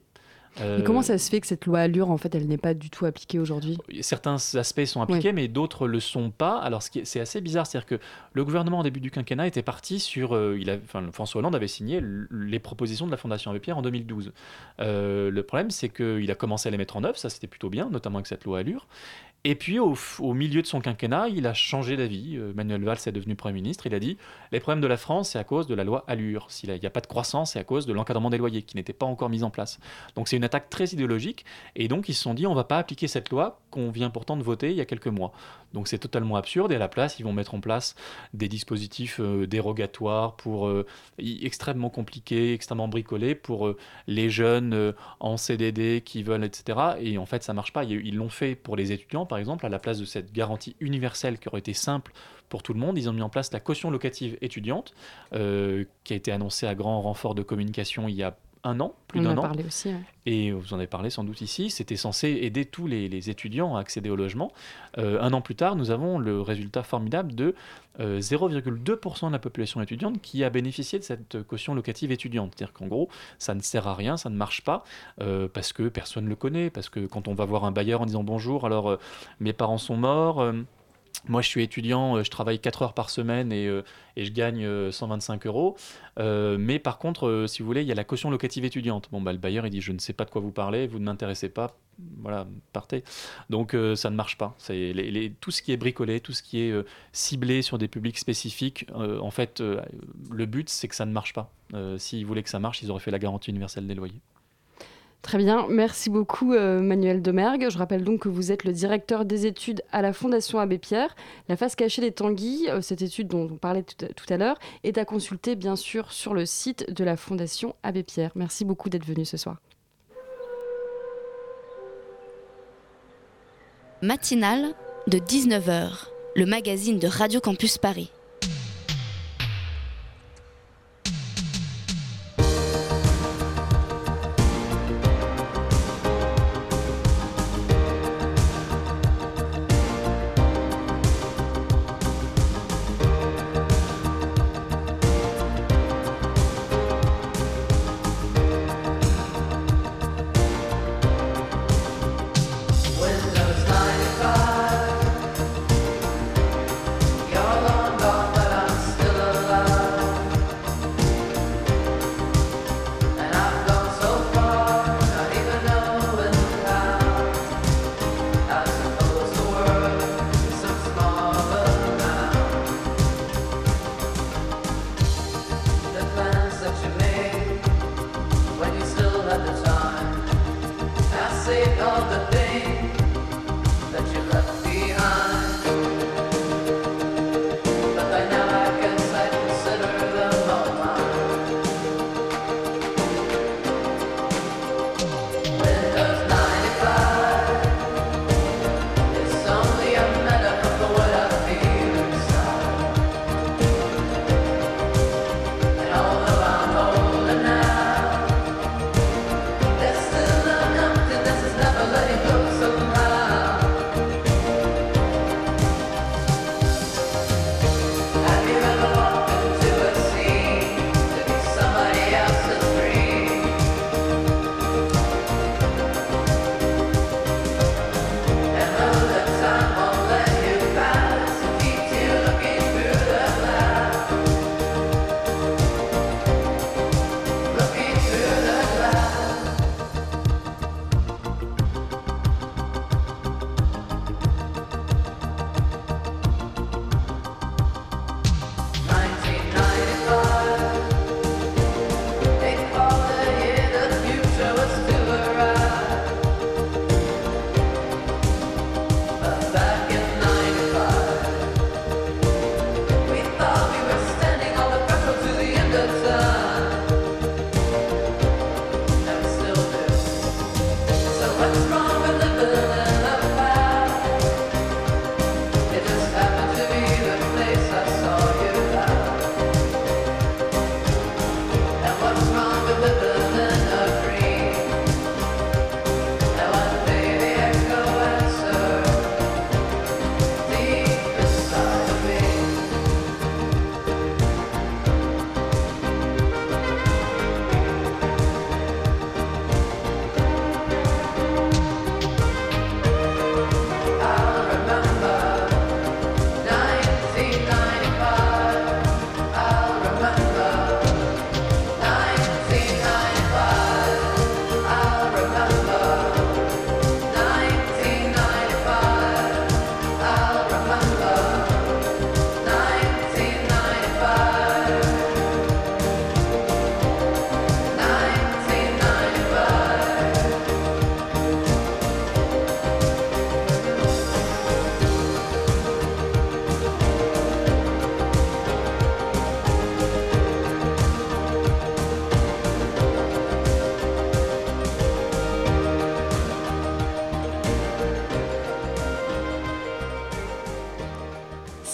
Euh,
Et comment ça se fait que cette loi Allure, en fait, elle n'est pas du tout appliquée aujourd'hui?
Certains aspects sont appliqués, mais d'autres le sont pas. Alors, ce c'est assez bizarre, c'est-à-dire que le gouvernement, au début du quinquennat, était parti sur. euh, il a, enfin, François Hollande avait signé les propositions de la Fondation Abbé Pierre en 2012. Euh, le problème, c'est qu'il a commencé à les mettre en œuvre, ça c'était plutôt bien, notamment avec cette loi Allure. Et puis, au, milieu de son quinquennat, il a changé d'avis. Euh, Manuel Valls est devenu Premier ministre. Il a dit les problèmes de la France, c'est à cause de la loi Allure. S'il n'y a pas de croissance, c'est à cause de l'encadrement des loyers qui n'était pas encore mis en place. Donc, c'est une attaque très idéologique. Et donc, ils se sont dit on va pas appliquer cette loi qu'on vient pourtant de voter il y a quelques mois. Donc, c'est totalement absurde. Et à la place, ils vont mettre en place des dispositifs euh, dérogatoires pour euh, extrêmement compliqués, extrêmement bricolés pour euh, les jeunes en CDD qui veulent, etc. Et en fait, ça marche pas. Ils l'ont fait pour les étudiants, par exemple, à la place de cette garantie universelle qui aurait été simple pour tout le monde. Ils ont mis en place la caution locative étudiante, qui a été annoncée à grand renfort de communication il y a un an, plus
On en
d'un
a
an.
parlé aussi. ouais.
Et vous en avez parlé sans doute ici, c'était censé aider tous les, les étudiants à accéder au logement. Euh, un an plus tard, nous avons le résultat formidable de euh, 0,2% de la population étudiante qui a bénéficié de cette caution locative étudiante. C'est-à-dire qu'en gros, ça ne sert à rien, ça ne marche pas, euh, parce que personne ne le connaît, parce que quand on va voir un bailleur en disant bonjour, alors euh, mes parents sont morts. Moi, je suis étudiant, euh, je travaille 4 heures par semaine et, euh, et je gagne euh, 125 euros. Euh, mais par contre, si vous voulez, il y a la caution locative étudiante. Bon, bah, le bailleur, il dit Je ne sais pas de quoi vous parlez, vous ne m'intéressez pas, voilà, partez. Donc, ça ne marche pas. Tout ce qui est bricolé, tout ce qui est ciblé sur des publics spécifiques, en fait, le but, c'est que ça ne marche pas. S'ils voulaient que ça marche, ils auraient fait la garantie universelle des loyers.
Très bien, merci beaucoup euh, Manuel Demergue. Je rappelle donc que vous êtes le directeur des études à la Fondation Abbé Pierre. La face cachée des Tanguy, euh, cette étude dont on parlait tout à, tout à l'heure, est à consulter bien sûr sur le site de la Fondation Abbé Pierre. Merci beaucoup d'être venu ce soir.
Matinale de 19h, le magazine de Radio Campus Paris.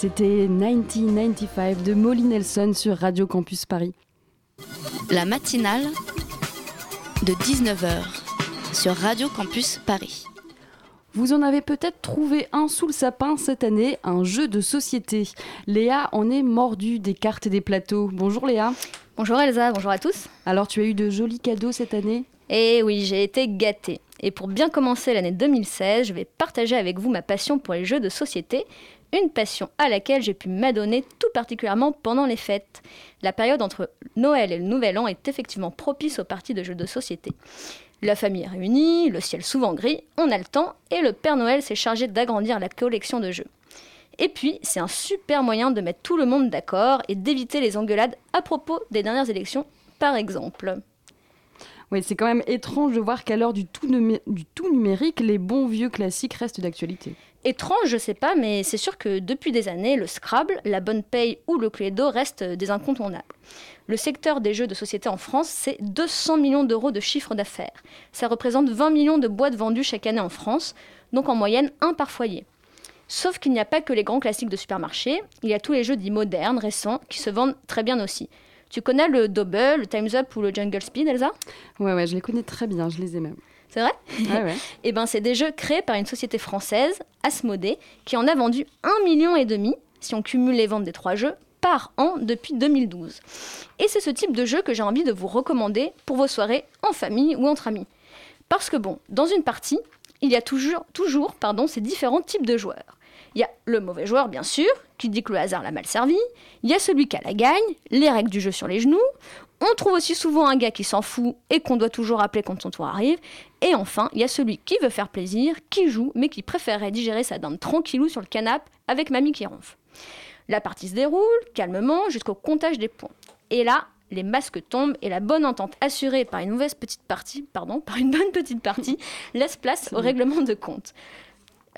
C'était 1995 de Molly Nelson sur Radio Campus Paris.
La matinale de 19h sur Radio Campus Paris.
Vous en avez peut-être trouvé un sous le sapin cette année, un jeu de société. Léa en est mordue des cartes et des plateaux. Bonjour Léa.
Bonjour Elsa, bonjour à tous.
Alors tu as eu de jolis cadeaux cette année?
Et oui, j'ai été gâtée. Et pour bien commencer l'année 2016, je vais partager avec vous ma passion pour les jeux de société, une passion à laquelle j'ai pu m'adonner tout particulièrement pendant les fêtes. La période entre Noël et le Nouvel An est effectivement propice aux parties de jeux de société. La famille est réunie, le ciel souvent gris, on a le temps et le Père Noël s'est chargé d'agrandir la collection de jeux. Et puis, c'est un super moyen de mettre tout le monde d'accord et d'éviter les engueulades à propos des dernières élections, par exemple.
Oui, c'est quand même étrange de voir qu'à l'heure du, du tout numérique, les bons vieux classiques restent d'actualité.
Étrange, je sais pas, mais c'est sûr que depuis des années, le Scrabble, la bonne paye ou le Cluedo restent des incontournables. Le secteur des jeux de société en France, c'est 200 millions d'euros de chiffre d'affaires. Ça représente 20 millions de boîtes vendues chaque année en France, donc en moyenne un par foyer. Sauf qu'il n'y a pas que les grands classiques de supermarché, il y a tous les jeux dits modernes, récents, qui se vendent très bien aussi. Tu connais le Double, le Time's Up ou le Jungle Speed, Elsa?
Ouais, ouais, je les connais très bien, je les ai même.
C'est vrai
Ouais, ouais. [LAUGHS]
Eh ben, c'est des jeux créés par une société française, Asmodée, qui en a vendu 1,5 million, et demi, si on cumule les ventes des trois jeux, par an depuis 2012. Et c'est ce type de jeu que j'ai envie de vous recommander pour vos soirées en famille ou entre amis. Parce que bon, dans une partie, il y a toujours, toujours pardon, ces différents types de joueurs. Il y a le mauvais joueur, bien sûr, qui dit que le hasard l'a mal servi. Il y a celui qui a la gagne, les règles du jeu sur les genoux. On trouve aussi souvent un gars qui s'en fout et qu'on doit toujours appeler quand son tour arrive. Et enfin, il y a celui qui veut faire plaisir, qui joue, mais qui préférerait digérer sa dinde tranquillou sur le canapé avec mamie qui ronfle. La partie se déroule calmement jusqu'au comptage des points. Et là, les masques tombent et la bonne entente assurée par une mauvaise petite partie, pardon, par une bonne petite partie, [LAUGHS] laisse place au règlement de compte.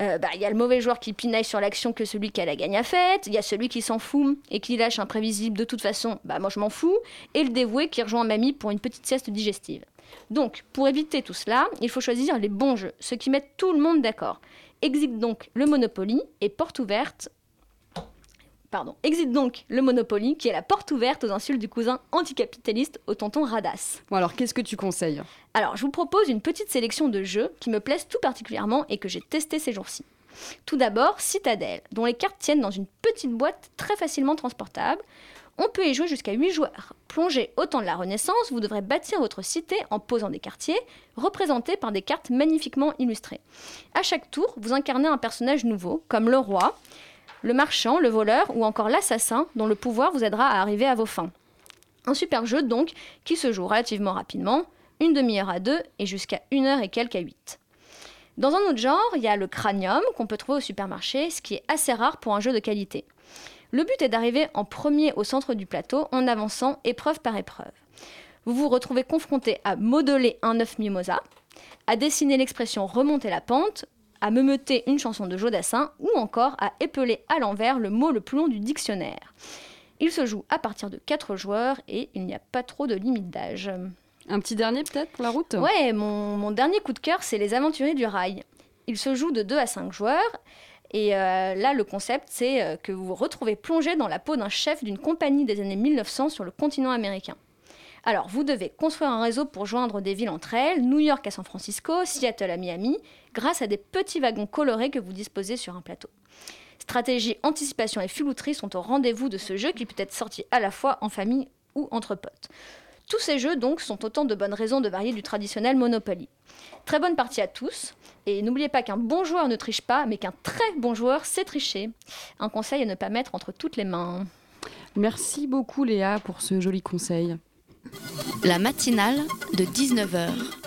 Euh, bah, Il y a le mauvais joueur qui pinaille sur l'action que celui qui a la gagne a faite, il y a celui qui s'en fout et qui lâche imprévisible de toute façon, bah moi je m'en fous, et le dévoué qui rejoint mamie pour une petite sieste digestive. Donc, pour éviter tout cela, il faut choisir les bons jeux, ceux qui mettent tout le monde d'accord. Exit donc le Monopoly et porte ouverte Pardon. Exit donc le Monopoly, qui est la porte ouverte aux insultes du cousin anticapitaliste au tonton Radasse.
Bon, alors qu'est-ce que tu conseilles?
Alors, je vous propose une petite sélection de jeux qui me plaisent tout particulièrement et que j'ai testé ces jours-ci. Tout d'abord, Citadel, dont les cartes tiennent dans une petite boîte très facilement transportable. On peut y jouer jusqu'à 8 joueurs. Plongé au temps de la Renaissance, vous devrez bâtir votre cité en posant des quartiers, représentés par des cartes magnifiquement illustrées. À chaque tour, vous incarnez un personnage nouveau, comme le roi, le marchand, le voleur ou encore l'assassin, dont le pouvoir vous aidera à arriver à vos fins. Un super jeu donc, qui se joue relativement rapidement, une demi-heure à deux et jusqu'à une heure et quelques à huit. Dans un autre genre, il y a le cranium qu'on peut trouver au supermarché, ce qui est assez rare pour un jeu de qualité. Le but est d'arriver en premier au centre du plateau en avançant épreuve par épreuve. Vous vous retrouvez confronté à modeler un œuf mimosa, à dessiner l'expression remonter la pente, à meumeter une chanson de Jodassin ou encore à épeler à l'envers le mot le plus long du dictionnaire. Il se joue à partir de 4 joueurs et il n'y a pas trop de limite d'âge.
Un petit dernier peut-être pour la route?
Ouais, mon, mon dernier coup de cœur, c'est Les Aventuriers du Rail. Il se joue de 2 à 5 joueurs. Et euh, là, le concept, c'est euh, que vous vous retrouvez plongé dans la peau d'un chef d'une compagnie des années 1900 sur le continent américain. Alors, vous devez construire un réseau pour joindre des villes entre elles, New York à San Francisco, Seattle à Miami, grâce à des petits wagons colorés que vous disposez sur un plateau. Stratégie, anticipation et filouterie sont au rendez-vous de ce jeu qui peut être sorti à la fois en famille ou entre potes. Tous ces jeux donc sont autant de bonnes raisons de varier du traditionnel Monopoly. Très bonne partie à tous, et n'oubliez pas qu'un bon joueur ne triche pas, mais qu'un très bon joueur sait tricher. Un conseil à ne pas mettre entre toutes les mains.
Merci beaucoup Léa pour ce joli conseil.
La matinale de 19h.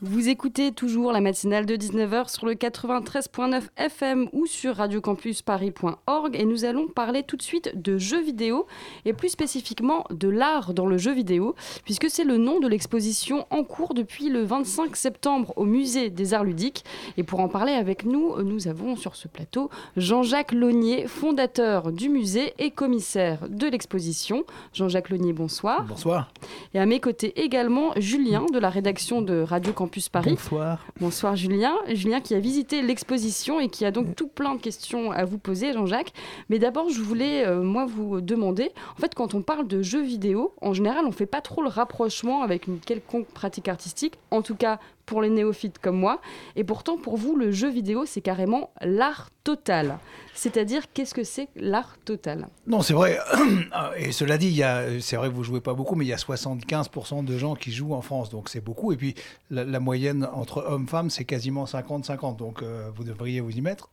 Vous écoutez toujours la matinale de 19h sur le 93.9 FM ou sur radiocampusparis.org et nous allons parler tout de suite de jeux vidéo et plus spécifiquement de l'art dans le jeu vidéo puisque c'est le nom de l'exposition en cours depuis le 25 septembre au musée des arts ludiques et pour en parler avec nous, nous avons sur ce plateau Jean-Jacques Launier, fondateur du musée et commissaire de l'exposition. Jean-Jacques Launier, bonsoir.
Bonsoir.
Et à mes côtés également Julien de la rédaction de Radio Campus Paris.
Bonsoir.
Bonsoir Julien. Julien qui a visité l'exposition et qui a donc tout plein de questions à vous poser, Jean-Jacques. Mais d'abord, je voulais, euh, moi, vous demander, en fait, quand on parle de jeux vidéo, en général, on fait pas trop le rapprochement avec une quelconque pratique artistique, en tout cas pour les néophytes comme moi. Et pourtant, pour vous, le jeu vidéo, c'est carrément l'art total. C'est-à-dire, qu'est-ce que c'est l'art total?
Non, c'est vrai. [CLEARS THROAT] Et cela dit, c'est vrai que vous jouez pas beaucoup, mais il y a 75% de gens qui jouent en France, donc c'est beaucoup. Et puis la, la moyenne entre hommes-femmes, c'est quasiment 50-50, donc euh, vous devriez vous y mettre.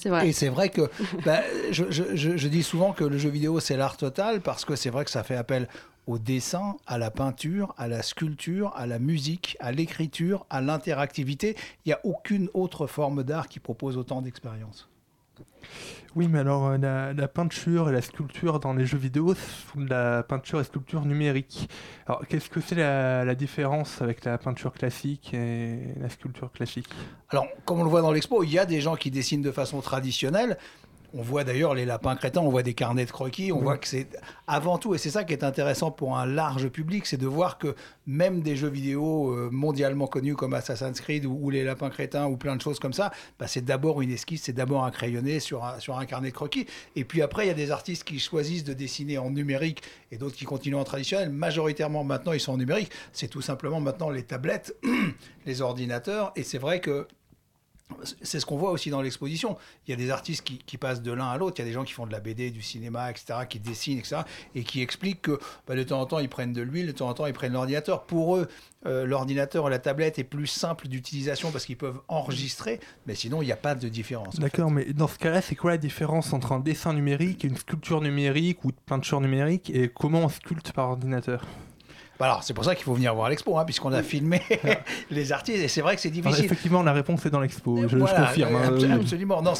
C'est vrai.
Et c'est vrai que [LAUGHS] bah, je, je- je- je dis souvent que le jeu vidéo, c'est l'art total parce que c'est vrai que ça fait appel au dessin, à la peinture, à la sculpture, à la musique, à l'écriture, à l'interactivité. Il n'y a aucune autre forme d'art qui propose autant d'expériences.
Oui, mais alors euh, la, la peinture et la sculpture dans les jeux vidéo, sont de la peinture et sculpture numérique. Alors, qu'est-ce que c'est la, la différence avec la peinture classique et la sculpture classique?
Alors, comme on le voit dans l'expo, il y a des gens qui dessinent de façon traditionnelle. On voit d'ailleurs les lapins crétins, on voit des carnets de croquis, on
Oui.
voit que c'est avant tout, et c'est ça qui est intéressant pour un large public, c'est de voir que même des jeux vidéo euh, mondialement connus comme Assassin's Creed ou, ou les lapins crétins ou plein de choses comme ça, bah, c'est d'abord une esquisse, c'est d'abord un crayonné sur un, sur un carnet de croquis. Et puis après, il y a des artistes qui choisissent de dessiner en numérique et d'autres qui continuent en traditionnel. Majoritairement maintenant, ils sont en numérique. C'est tout simplement maintenant les tablettes, [CLEARS THROAT] les ordinateurs, et c'est vrai que c'est ce qu'on voit aussi dans l'exposition. Il y a des artistes qui, passent de l'un à l'autre. Il y a des gens qui font de la BD, du cinéma, etc., qui dessinent, etc., et qui expliquent que bah, de temps en temps, ils prennent de l'huile, de temps en temps, ils prennent l'ordinateur. Pour eux, euh, l'ordinateur et la tablette est plus simple d'utilisation parce qu'ils peuvent enregistrer, mais sinon, il n'y a pas de différence.
D'accord, mais dans ce cas-là, c'est quoi la différence entre un dessin numérique une sculpture numérique ou de peinture numérique et comment on sculpte par ordinateur?
Bah alors, c'est pour ça qu'il faut venir voir l'expo, hein, puisqu'on a filmé [LAUGHS] [LAUGHS] les artistes, et c'est vrai que c'est
Alors,
difficile.
Effectivement, la réponse est dans l'expo, je, je
Voilà,
confirme. hein.
abs- Absolument. Non,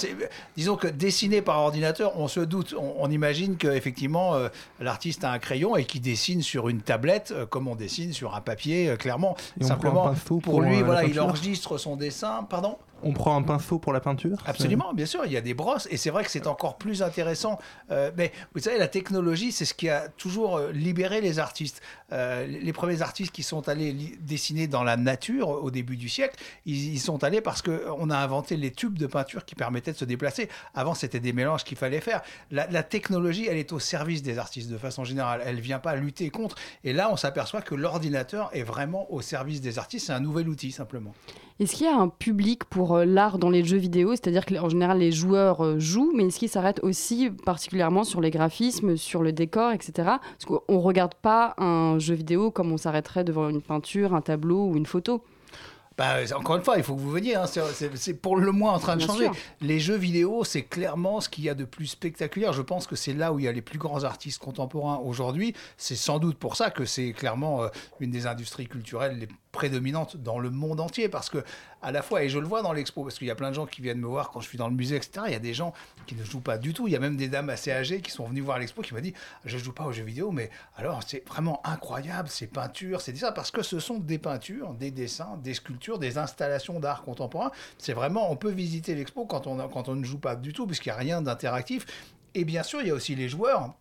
disons que dessiner par ordinateur, on se doute. On, on imagine qu'effectivement, euh, l'artiste a un crayon et qu'il dessine sur une tablette, euh, comme on dessine sur un papier, euh, clairement.
Et on
Simplement,
prend un pinceau
pour,
pour,
lui,
euh,
voilà, il enregistre son dessin. Pardon?
On prend un pinceau pour la peinture
Absolument, bien sûr, il y a des brosses et c'est vrai que c'est encore plus intéressant. Euh, mais vous savez, la technologie, c'est ce qui a toujours libéré les artistes. Euh, les premiers artistes qui sont allés dessiner dans la nature au début du siècle, ils sont allés parce qu'on a inventé les tubes de peinture qui permettaient de se déplacer. Avant, c'était des mélanges qu'il fallait faire. La, technologie, elle est au service des artistes de façon générale. Elle vient pas lutter contre. Et là, on s'aperçoit que l'ordinateur est vraiment au service des artistes. C'est un nouvel outil, simplement.
Est-ce qu'il y a un public pour euh, l'art dans les jeux vidéo? C'est-à-dire qu'en général, les joueurs euh, jouent, mais est-ce qu'ils s'arrêtent aussi particulièrement sur les graphismes, sur le décor, etc. Parce qu'on ne regarde pas un jeu vidéo comme on s'arrêterait devant une peinture, un tableau ou une photo.
Bah, encore une fois, il faut que vous veniez. hein. C'est- pour le moins en train de
Bien
changer.
sûr.
Les jeux vidéo, c'est clairement ce qu'il y a de plus spectaculaire. Je pense que c'est là où il y a les plus grands artistes contemporains aujourd'hui. C'est sans doute pour ça que c'est clairement euh, une des industries culturelles les prédominantes dans le monde entier. Parce que, à la fois, et je le vois dans l'expo, parce qu'il y a plein de gens qui viennent me voir quand je suis dans le musée, etc. Il y a des gens qui ne jouent pas du tout. Il y a même des dames assez âgées qui sont venues voir l'expo qui m'ont dit Je joue pas aux jeux vidéo, mais alors c'est vraiment incroyable, ces peintures, c'est ça, parce que ce sont des peintures, des dessins, des sculptures, des installations d'art contemporain. C'est vraiment, on peut visiter l'expo quand on, quand on ne joue pas du tout, puisqu'il n'y a rien d'interactif. Et bien sûr, il y a aussi les joueurs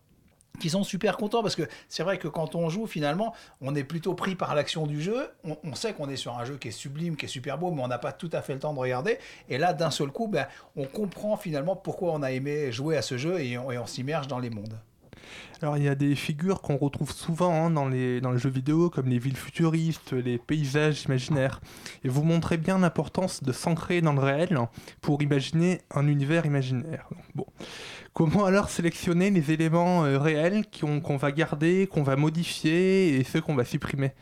qui sont super contents parce que c'est vrai que quand on joue finalement on est plutôt pris par l'action du jeu on, sait qu'on est sur un jeu qui est sublime qui est super beau mais on n'a pas tout à fait le temps de regarder et là d'un seul coup ben, on comprend finalement pourquoi on a aimé jouer à ce jeu et on, s'immerge dans les mondes
Alors il y a des figures qu'on retrouve souvent hein, dans, les, jeux vidéo, comme les villes futuristes, les paysages imaginaires. Et vous montrez bien l'importance de s'ancrer dans le réel pour imaginer un univers imaginaire. Bon. Comment alors sélectionner les éléments euh, réels qu'on va garder, qu'on va modifier et ceux qu'on va supprimer?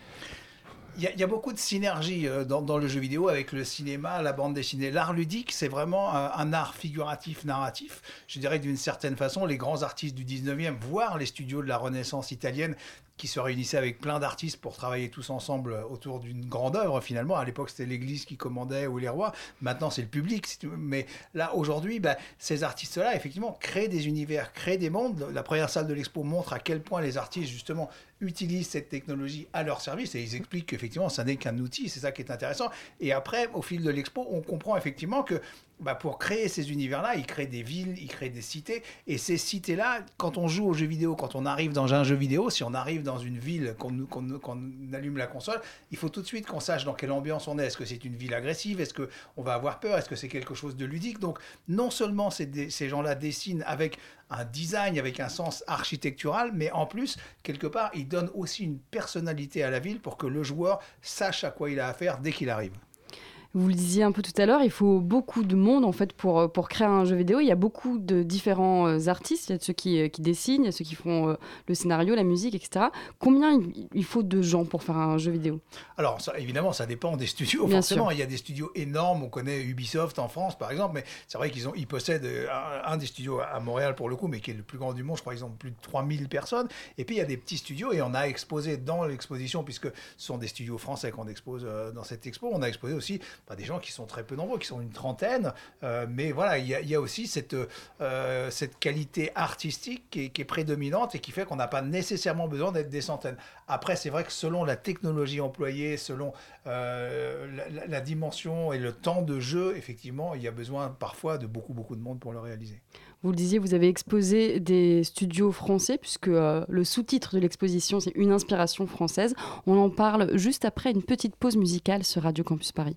Il y, a- beaucoup de synergie euh, dans, le jeu vidéo avec le cinéma, la bande dessinée. L'art ludique, c'est vraiment un, un art figuratif, narratif. Je dirais d'une certaine façon, les grands artistes du 19e, voire les studios de la Renaissance italienne, qui se réunissaient avec plein d'artistes pour travailler tous ensemble autour d'une grande œuvre finalement. À l'époque, c'était l'Église qui commandait ou les rois. Maintenant, c'est le public. Mais là, aujourd'hui, bah, ces artistes-là, effectivement, créent des univers, créent des mondes. La première salle de l'expo montre à quel point les artistes, justement, utilisent cette technologie à leur service et ils expliquent qu'effectivement, ça n'est qu'un outil. C'est ça qui est intéressant. Et après, au fil de l'expo, on comprend effectivement que bah, pour créer ces univers-là, ils créent des villes, ils créent des cités. Et ces cités-là, quand on joue aux jeux vidéo, quand on arrive dans un jeu vidéo, si on arrive dans une ville, qu'on allume la console, il faut tout de suite qu'on sache dans quelle ambiance on est. Est-ce que c'est une ville agressive? Est-ce qu'on va avoir peur? Est-ce que c'est quelque chose de ludique? Donc, non seulement ces, ces gens-là dessinent avec un design, avec un sens architectural, mais en plus, quelque part, ils donnent aussi une personnalité à la ville pour que le joueur sache à quoi il a affaire dès qu'il arrive.
Vous le disiez un peu tout à l'heure, il faut beaucoup de monde en fait pour, euh, pour créer un jeu vidéo. Il y a beaucoup de différents euh, artistes. Il y a ceux qui, euh, qui dessinent, il y a ceux qui font le scénario, la musique, etc. Combien il, faut de gens pour faire un jeu vidéo?
Alors, ça, évidemment, ça dépend des studios.
Bien
forcément,
sûr.
il y a des studios énormes. On connaît Ubisoft en France, par exemple, mais c'est vrai qu'ils ont, ils possèdent un, un des studios à Montréal pour le coup, mais qui est le plus grand du monde. Je crois qu'ils ont plus de 3000 personnes. Et puis, il y a des petits studios et on a exposé dans l'exposition, puisque ce sont des studios français qu'on expose dans cette expo, on a exposé aussi bah, des gens qui sont très peu nombreux, qui sont une trentaine. Euh, mais voilà, il y, a- aussi cette, euh, cette qualité artistique qui est, prédominante et qui fait qu'on n'a pas nécessairement besoin d'être des centaines. Après, c'est vrai que selon la technologie employée, selon euh, la, dimension et le temps de jeu, effectivement, il y a besoin parfois de beaucoup, beaucoup de monde pour le réaliser.
Vous le disiez, vous avez exposé des studios français, puisque le sous-titre de l'exposition, c'est une inspiration française. On en parle juste après une petite pause musicale sur Radio Campus Paris.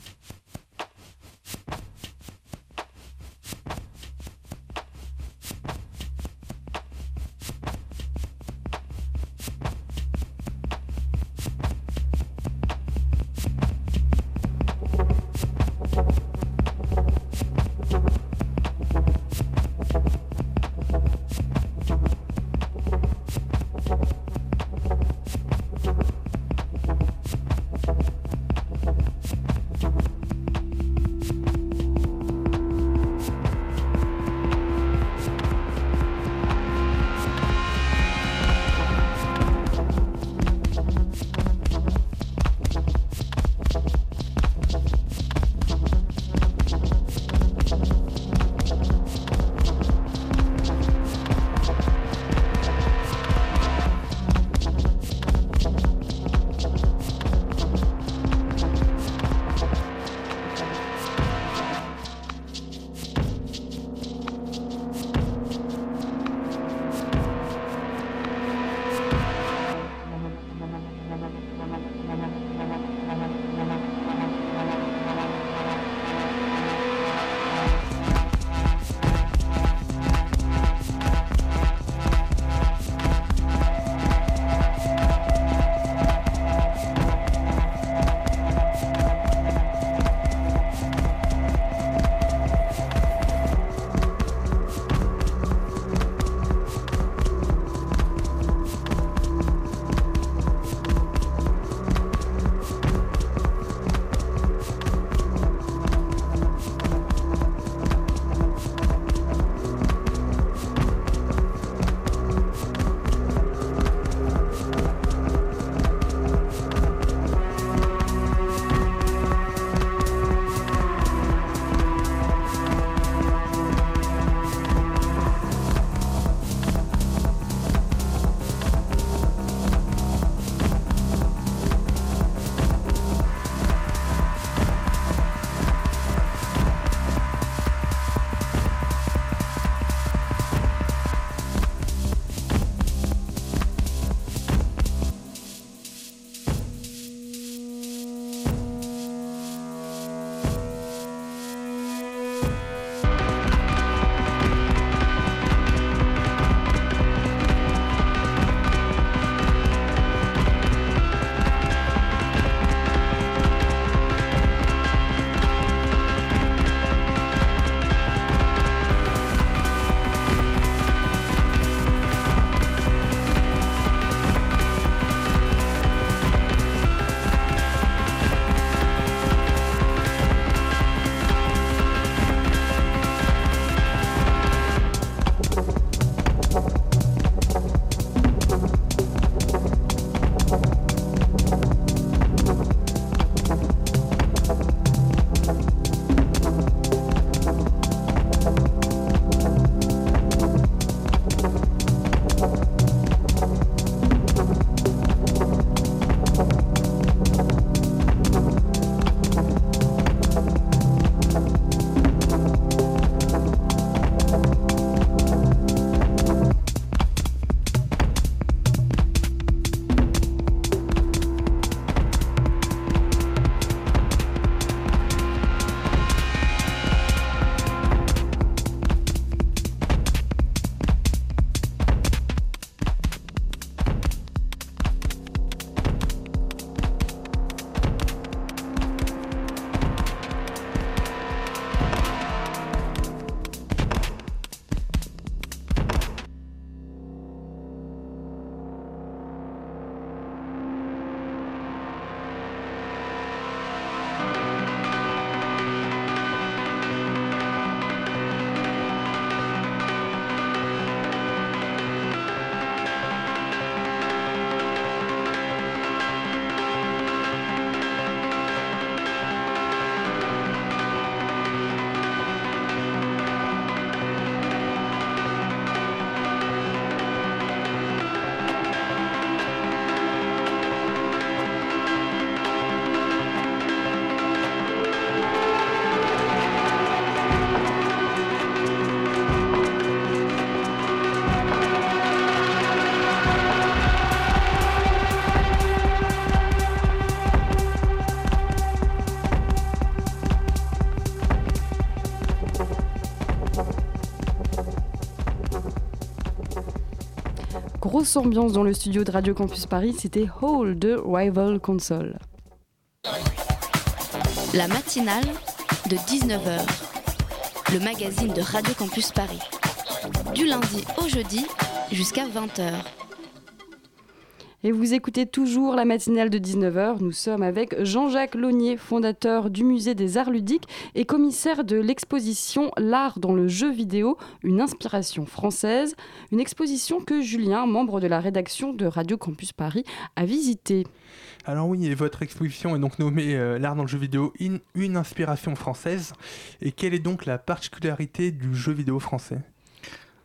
Grosse ambiance dans le studio de Radio Campus Paris, c'était Hall de Rival Console.
La matinale de 19h, le magazine de Radio Campus Paris. Du lundi au jeudi jusqu'à 20h.
Et vous écoutez toujours la matinale de 19h. Nous sommes avec Jean-Jacques Launier, fondateur du musée des arts ludiques et commissaire de l'exposition L'art dans le jeu vidéo, une inspiration française. Une exposition que Julien, membre de la rédaction de Radio Campus Paris, a visitée.
Alors oui, et votre exposition est donc nommée euh, L'art dans le jeu vidéo, une inspiration française. Et quelle est donc la particularité du jeu vidéo français?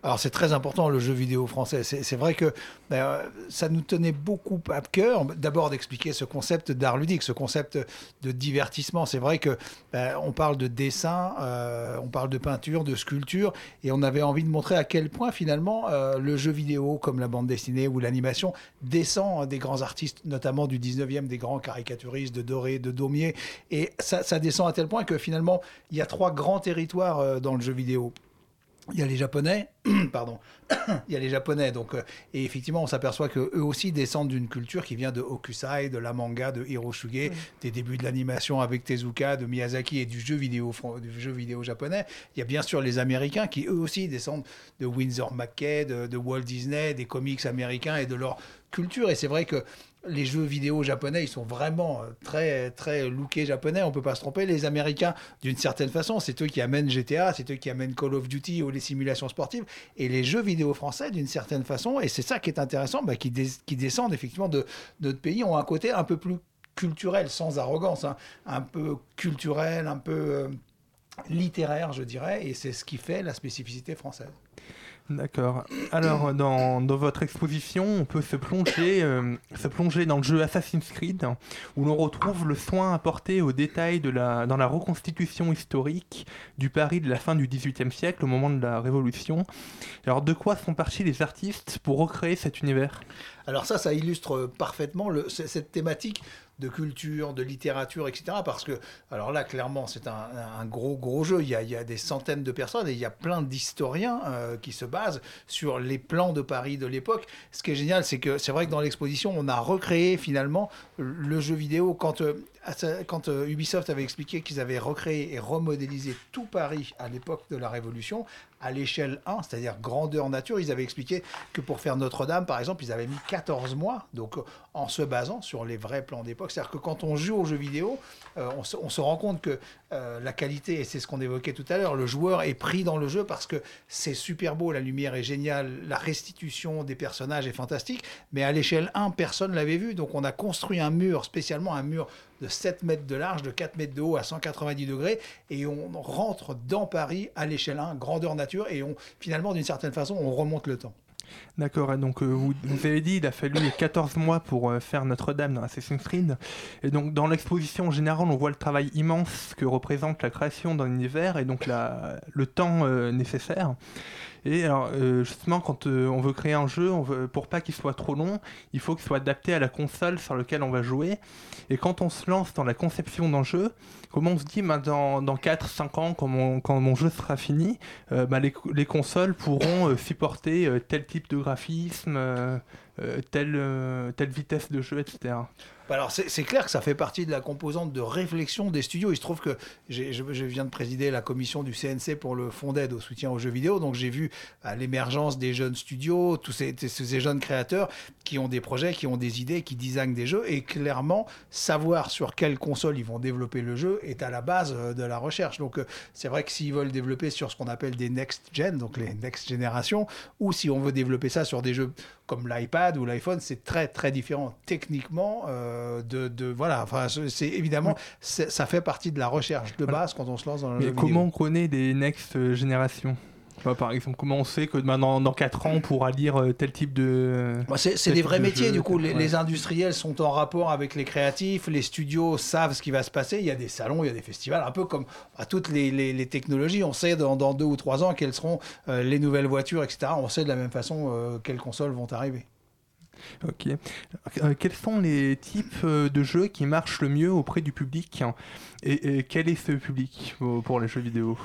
Alors c'est très important le jeu vidéo français. C'est vrai que euh, ça nous tenait beaucoup à cœur d'abord d'expliquer ce concept d'art ludique, ce concept de divertissement. C'est vrai que euh, on parle de dessin, euh, on parle de peinture, de sculpture, et on avait envie de montrer à quel point finalement euh, le jeu vidéo, comme la bande dessinée ou l'animation, descend des grands artistes, notamment du 19e, des grands caricaturistes de Doré, de Daumier, et ça, descend à tel point que finalement il y a trois grands territoires dans le jeu vidéo. Il y a les Japonais, [CLEARS THROAT] pardon, [CLEARS THROAT] il y a les Japonais, donc, euh, et effectivement, on s'aperçoit que eux aussi descendent d'une culture qui vient de Hokusai, de la manga, de Hiroshuge, des débuts de l'animation avec Tezuka, de Miyazaki et du jeu vidéo, du jeu vidéo japonais. Il y a bien sûr les Américains qui eux aussi descendent de Windsor McKay, de, de Walt Disney, des comics américains et de leur culture. Et c'est vrai que les jeux vidéo japonais, ils sont vraiment euh, très, très lookés japonais, on peut pas se tromper. Les Américains, d'une certaine façon, c'est eux qui amènent GTA, c'est eux qui amènent Call of Duty ou les simulations sportives. Et les jeux vidéo français, d'une certaine façon, et c'est ça qui est intéressant, bah, qui, des- qui descendent effectivement de, de notre pays, ont un côté un peu plus culturel, sans arrogance, hein, un peu culturel, un peu euh, littéraire, je dirais, et c'est ce qui fait la spécificité française.
D'accord. Alors, dans, votre exposition, on peut se plonger, euh, se plonger dans le jeu Assassin's Creed, où l'on retrouve le soin apporté aux détails de la, dans la reconstitution historique du Paris de la fin du XVIIIe siècle, au moment de la Révolution. Alors, de quoi sont partis les artistes pour recréer cet univers?
Alors ça, ça illustre parfaitement cette thématique de culture, de littérature, etc. Parce que, alors là, clairement, c'est un, gros, gros jeu. Il y, a, des centaines de personnes et il y a plein d'historiens euh, qui se basent sur les plans de Paris de l'époque. Ce qui est génial, c'est que c'est vrai que dans l'exposition, on a recréé finalement le jeu vidéo quand... euh, euh, Ubisoft avait expliqué qu'ils avaient recréé et remodélisé tout Paris à l'époque de la Révolution, à l'échelle 1, c'est-à-dire grandeur nature, ils avaient expliqué que pour faire Notre-Dame, par exemple, ils avaient mis 14 mois, donc euh, en se basant sur les vrais plans d'époque. C'est-à-dire que quand on joue aux jeux vidéo, euh, on, se, on se rend compte que euh, la qualité, et c'est ce qu'on évoquait tout à l'heure, le joueur est pris dans le jeu parce que c'est super beau, la lumière est géniale, la restitution des personnages est fantastique, mais à l'échelle 1, personne ne l'avait vu, donc on a construit un mur, spécialement un mur de 7 mètres de large, de 4 mètres de haut à 190 degrés, et on rentre dans Paris à l'échelle 1, grandeur nature, et on, finalement, d'une certaine façon, on remonte le temps.
D'accord, donc euh, vous, avez dit il a fallu 14 mois pour euh, faire Notre-Dame dans Assassin's Creed. Et donc dans l'exposition en général, on voit le travail immense que représente la création d'un univers et donc le temps euh, nécessaire. Et alors, justement, quand on veut créer un jeu, pour pas qu'il soit trop long, il faut qu'il soit adapté à la console sur laquelle on va jouer. Et quand on se lance dans la conception d'un jeu, comment on se dit, bah, dans, dans 4-5 ans, quand mon, quand mon jeu sera fini, euh, bah, les, les consoles pourront euh, supporter euh, tel type de graphisme, telle, telle vitesse de jeu, etc.
Bah Alors c'est clair que ça fait partie de la composante de réflexion des studios. Il se trouve que je, viens de présider la commission du CNC pour le fonds d'aide au soutien aux jeux vidéo, donc j'ai vu bah, l'émergence des jeunes studios, tous ces, jeunes créateurs qui ont des projets, qui ont des idées, qui designent des jeux, et clairement savoir sur quelle console ils vont développer le jeu est à la base euh, de la recherche. Donc euh, c'est vrai que s'ils veulent développer sur ce qu'on appelle des next gen, donc les next générations, ou si on veut développer ça sur des jeux comme l'iPad ou l'iPhone, c'est très très différent techniquement euh, de, de voilà. Enfin, c'est évidemment ça fait partie de la recherche de base quand on se lance dans le
Mais
jeu
comment
vidéo.
on connaît des next euh, générations? Bah, Par exemple, comment on sait que bah, dans, dans 4 ans, on pourra lire euh, tel type de...
Bah, c'est des vrais
de
métiers,
jeu,
du coup. Les,
ouais.
les industriels sont en rapport avec les créatifs, les studios savent ce qui va se passer. Il y a des salons, il y a des festivals, un peu comme à toutes les, les- les technologies. On sait dans, dans deux ou trois ans quelles seront euh, les nouvelles voitures, etc. On sait de la même façon euh, quelles consoles vont arriver.
Ok. Euh, quels sont les types euh, de jeux qui marchent le mieux auprès du public et, et quel est ce public pour, pour les jeux vidéo?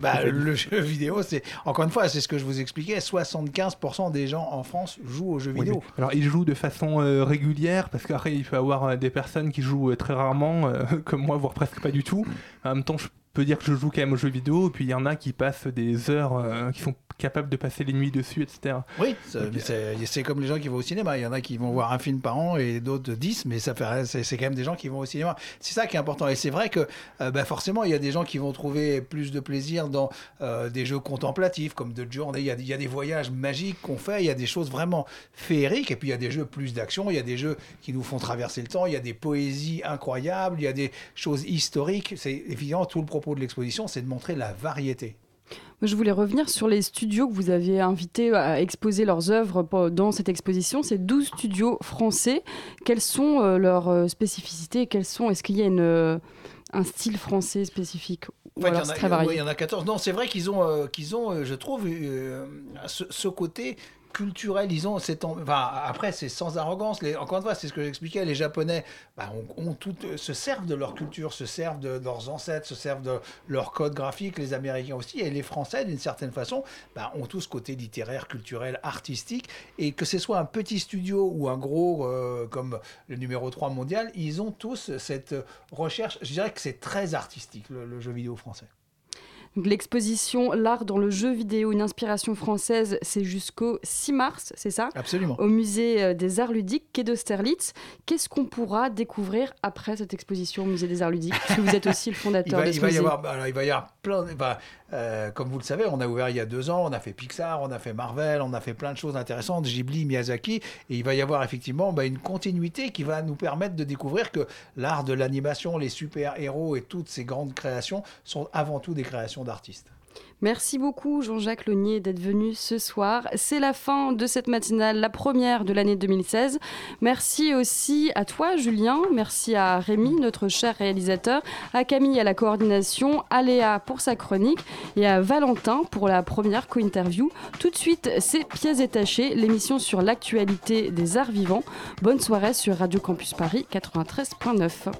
Bah, le jeu vidéo, c'est encore une fois, c'est ce que je vous expliquais. 75% des gens en France jouent aux jeux
Oui,
vidéo.
alors ils jouent de façon euh, régulière parce qu'après il peut y avoir euh, des personnes qui jouent euh, très rarement, euh, [LAUGHS] comme moi, voire presque pas du tout. En même temps, je peux dire que je joue quand même aux jeux vidéo, et puis il y en a qui passent des heures, euh, qui sont capables de passer les nuits dessus, etc.
Oui, c'est- comme les gens qui vont au cinéma. Il y en a qui vont voir un film par an et d'autres 10, mais ça c'est quand même des gens qui vont au cinéma. C'est ça qui est important. Et c'est vrai que euh, bah, forcément, il y a des gens qui vont trouver plus de plaisir dans euh, des jeux contemplatifs comme de journée. Il y a, il y a des voyages magiques qu'on fait, il y a des choses vraiment féeriques. Et puis il y a des jeux plus d'action, il y a des jeux qui nous font traverser le temps, il y a des poésies incroyables, il y a des choses historiques. C'est évidemment tout le propos de l'exposition, c'est de montrer la variété.
Je voulais revenir sur les studios que vous aviez invités à exposer leurs œuvres dans cette exposition. C'est 12 studios français. Quelles sont euh, leurs euh, spécificités? Quels sont Est-ce qu'il y a une, euh, un style français spécifique? Ou
En fait, il y en a-
très
ouais,
varié
il y en a 14. Non, c'est vrai qu'ils ont, euh, qu'ils ont euh, je trouve, euh, ce, ce côté culturel. Ils ont cette en- enfin, après, c'est sans arrogance. Encore une fois, c'est ce que j'expliquais. Les Japonais bah, se servent de leur culture, se servent de, leurs ancêtres, se servent de leur code graphique. Les Américains aussi. Et les Français, d'une certaine façon, bah, ont tout ce côté littéraire, culturel, artistique. Et que ce soit un petit studio ou un gros euh, comme le numéro 3 mondial, ils ont tous cette recherche. Je dirais que c'est très artistique, le jeu vidéo français.
L'exposition L'art dans le jeu vidéo, une inspiration française, c'est jusqu'au 6 mars, c'est ça?
Absolument.
Au musée euh, des arts ludiques, quai d'Austerlitz. Qu'est-ce qu'on pourra découvrir après cette exposition au musée des arts ludiques? Parce que vous êtes aussi le
Il
fondateur
va,
de
il va y avoir, bah, alors, il va y avoir plein. bah, euh, comme vous le savez, on a ouvert il y a deux ans, on a fait Pixar, on a fait Marvel, on a fait plein de choses intéressantes, Ghibli, Miyazaki, et il va y avoir effectivement bah, une continuité qui va nous permettre de découvrir que l'art de l'animation, les super-héros et toutes ces grandes créations sont avant tout des créations d'artistes.
Merci beaucoup Jean-Jacques Launier d'être venu ce soir. C'est la fin de cette matinale, la première de l'année 2016. Merci aussi à toi Julien, merci à Rémi, notre cher réalisateur, à Camille à la coordination, à Léa pour sa chronique et à Valentin pour la première co-interview. Tout de suite, c'est Pièces détachées, l'émission sur l'actualité des arts vivants. Bonne soirée sur Radio Campus Paris 93.9.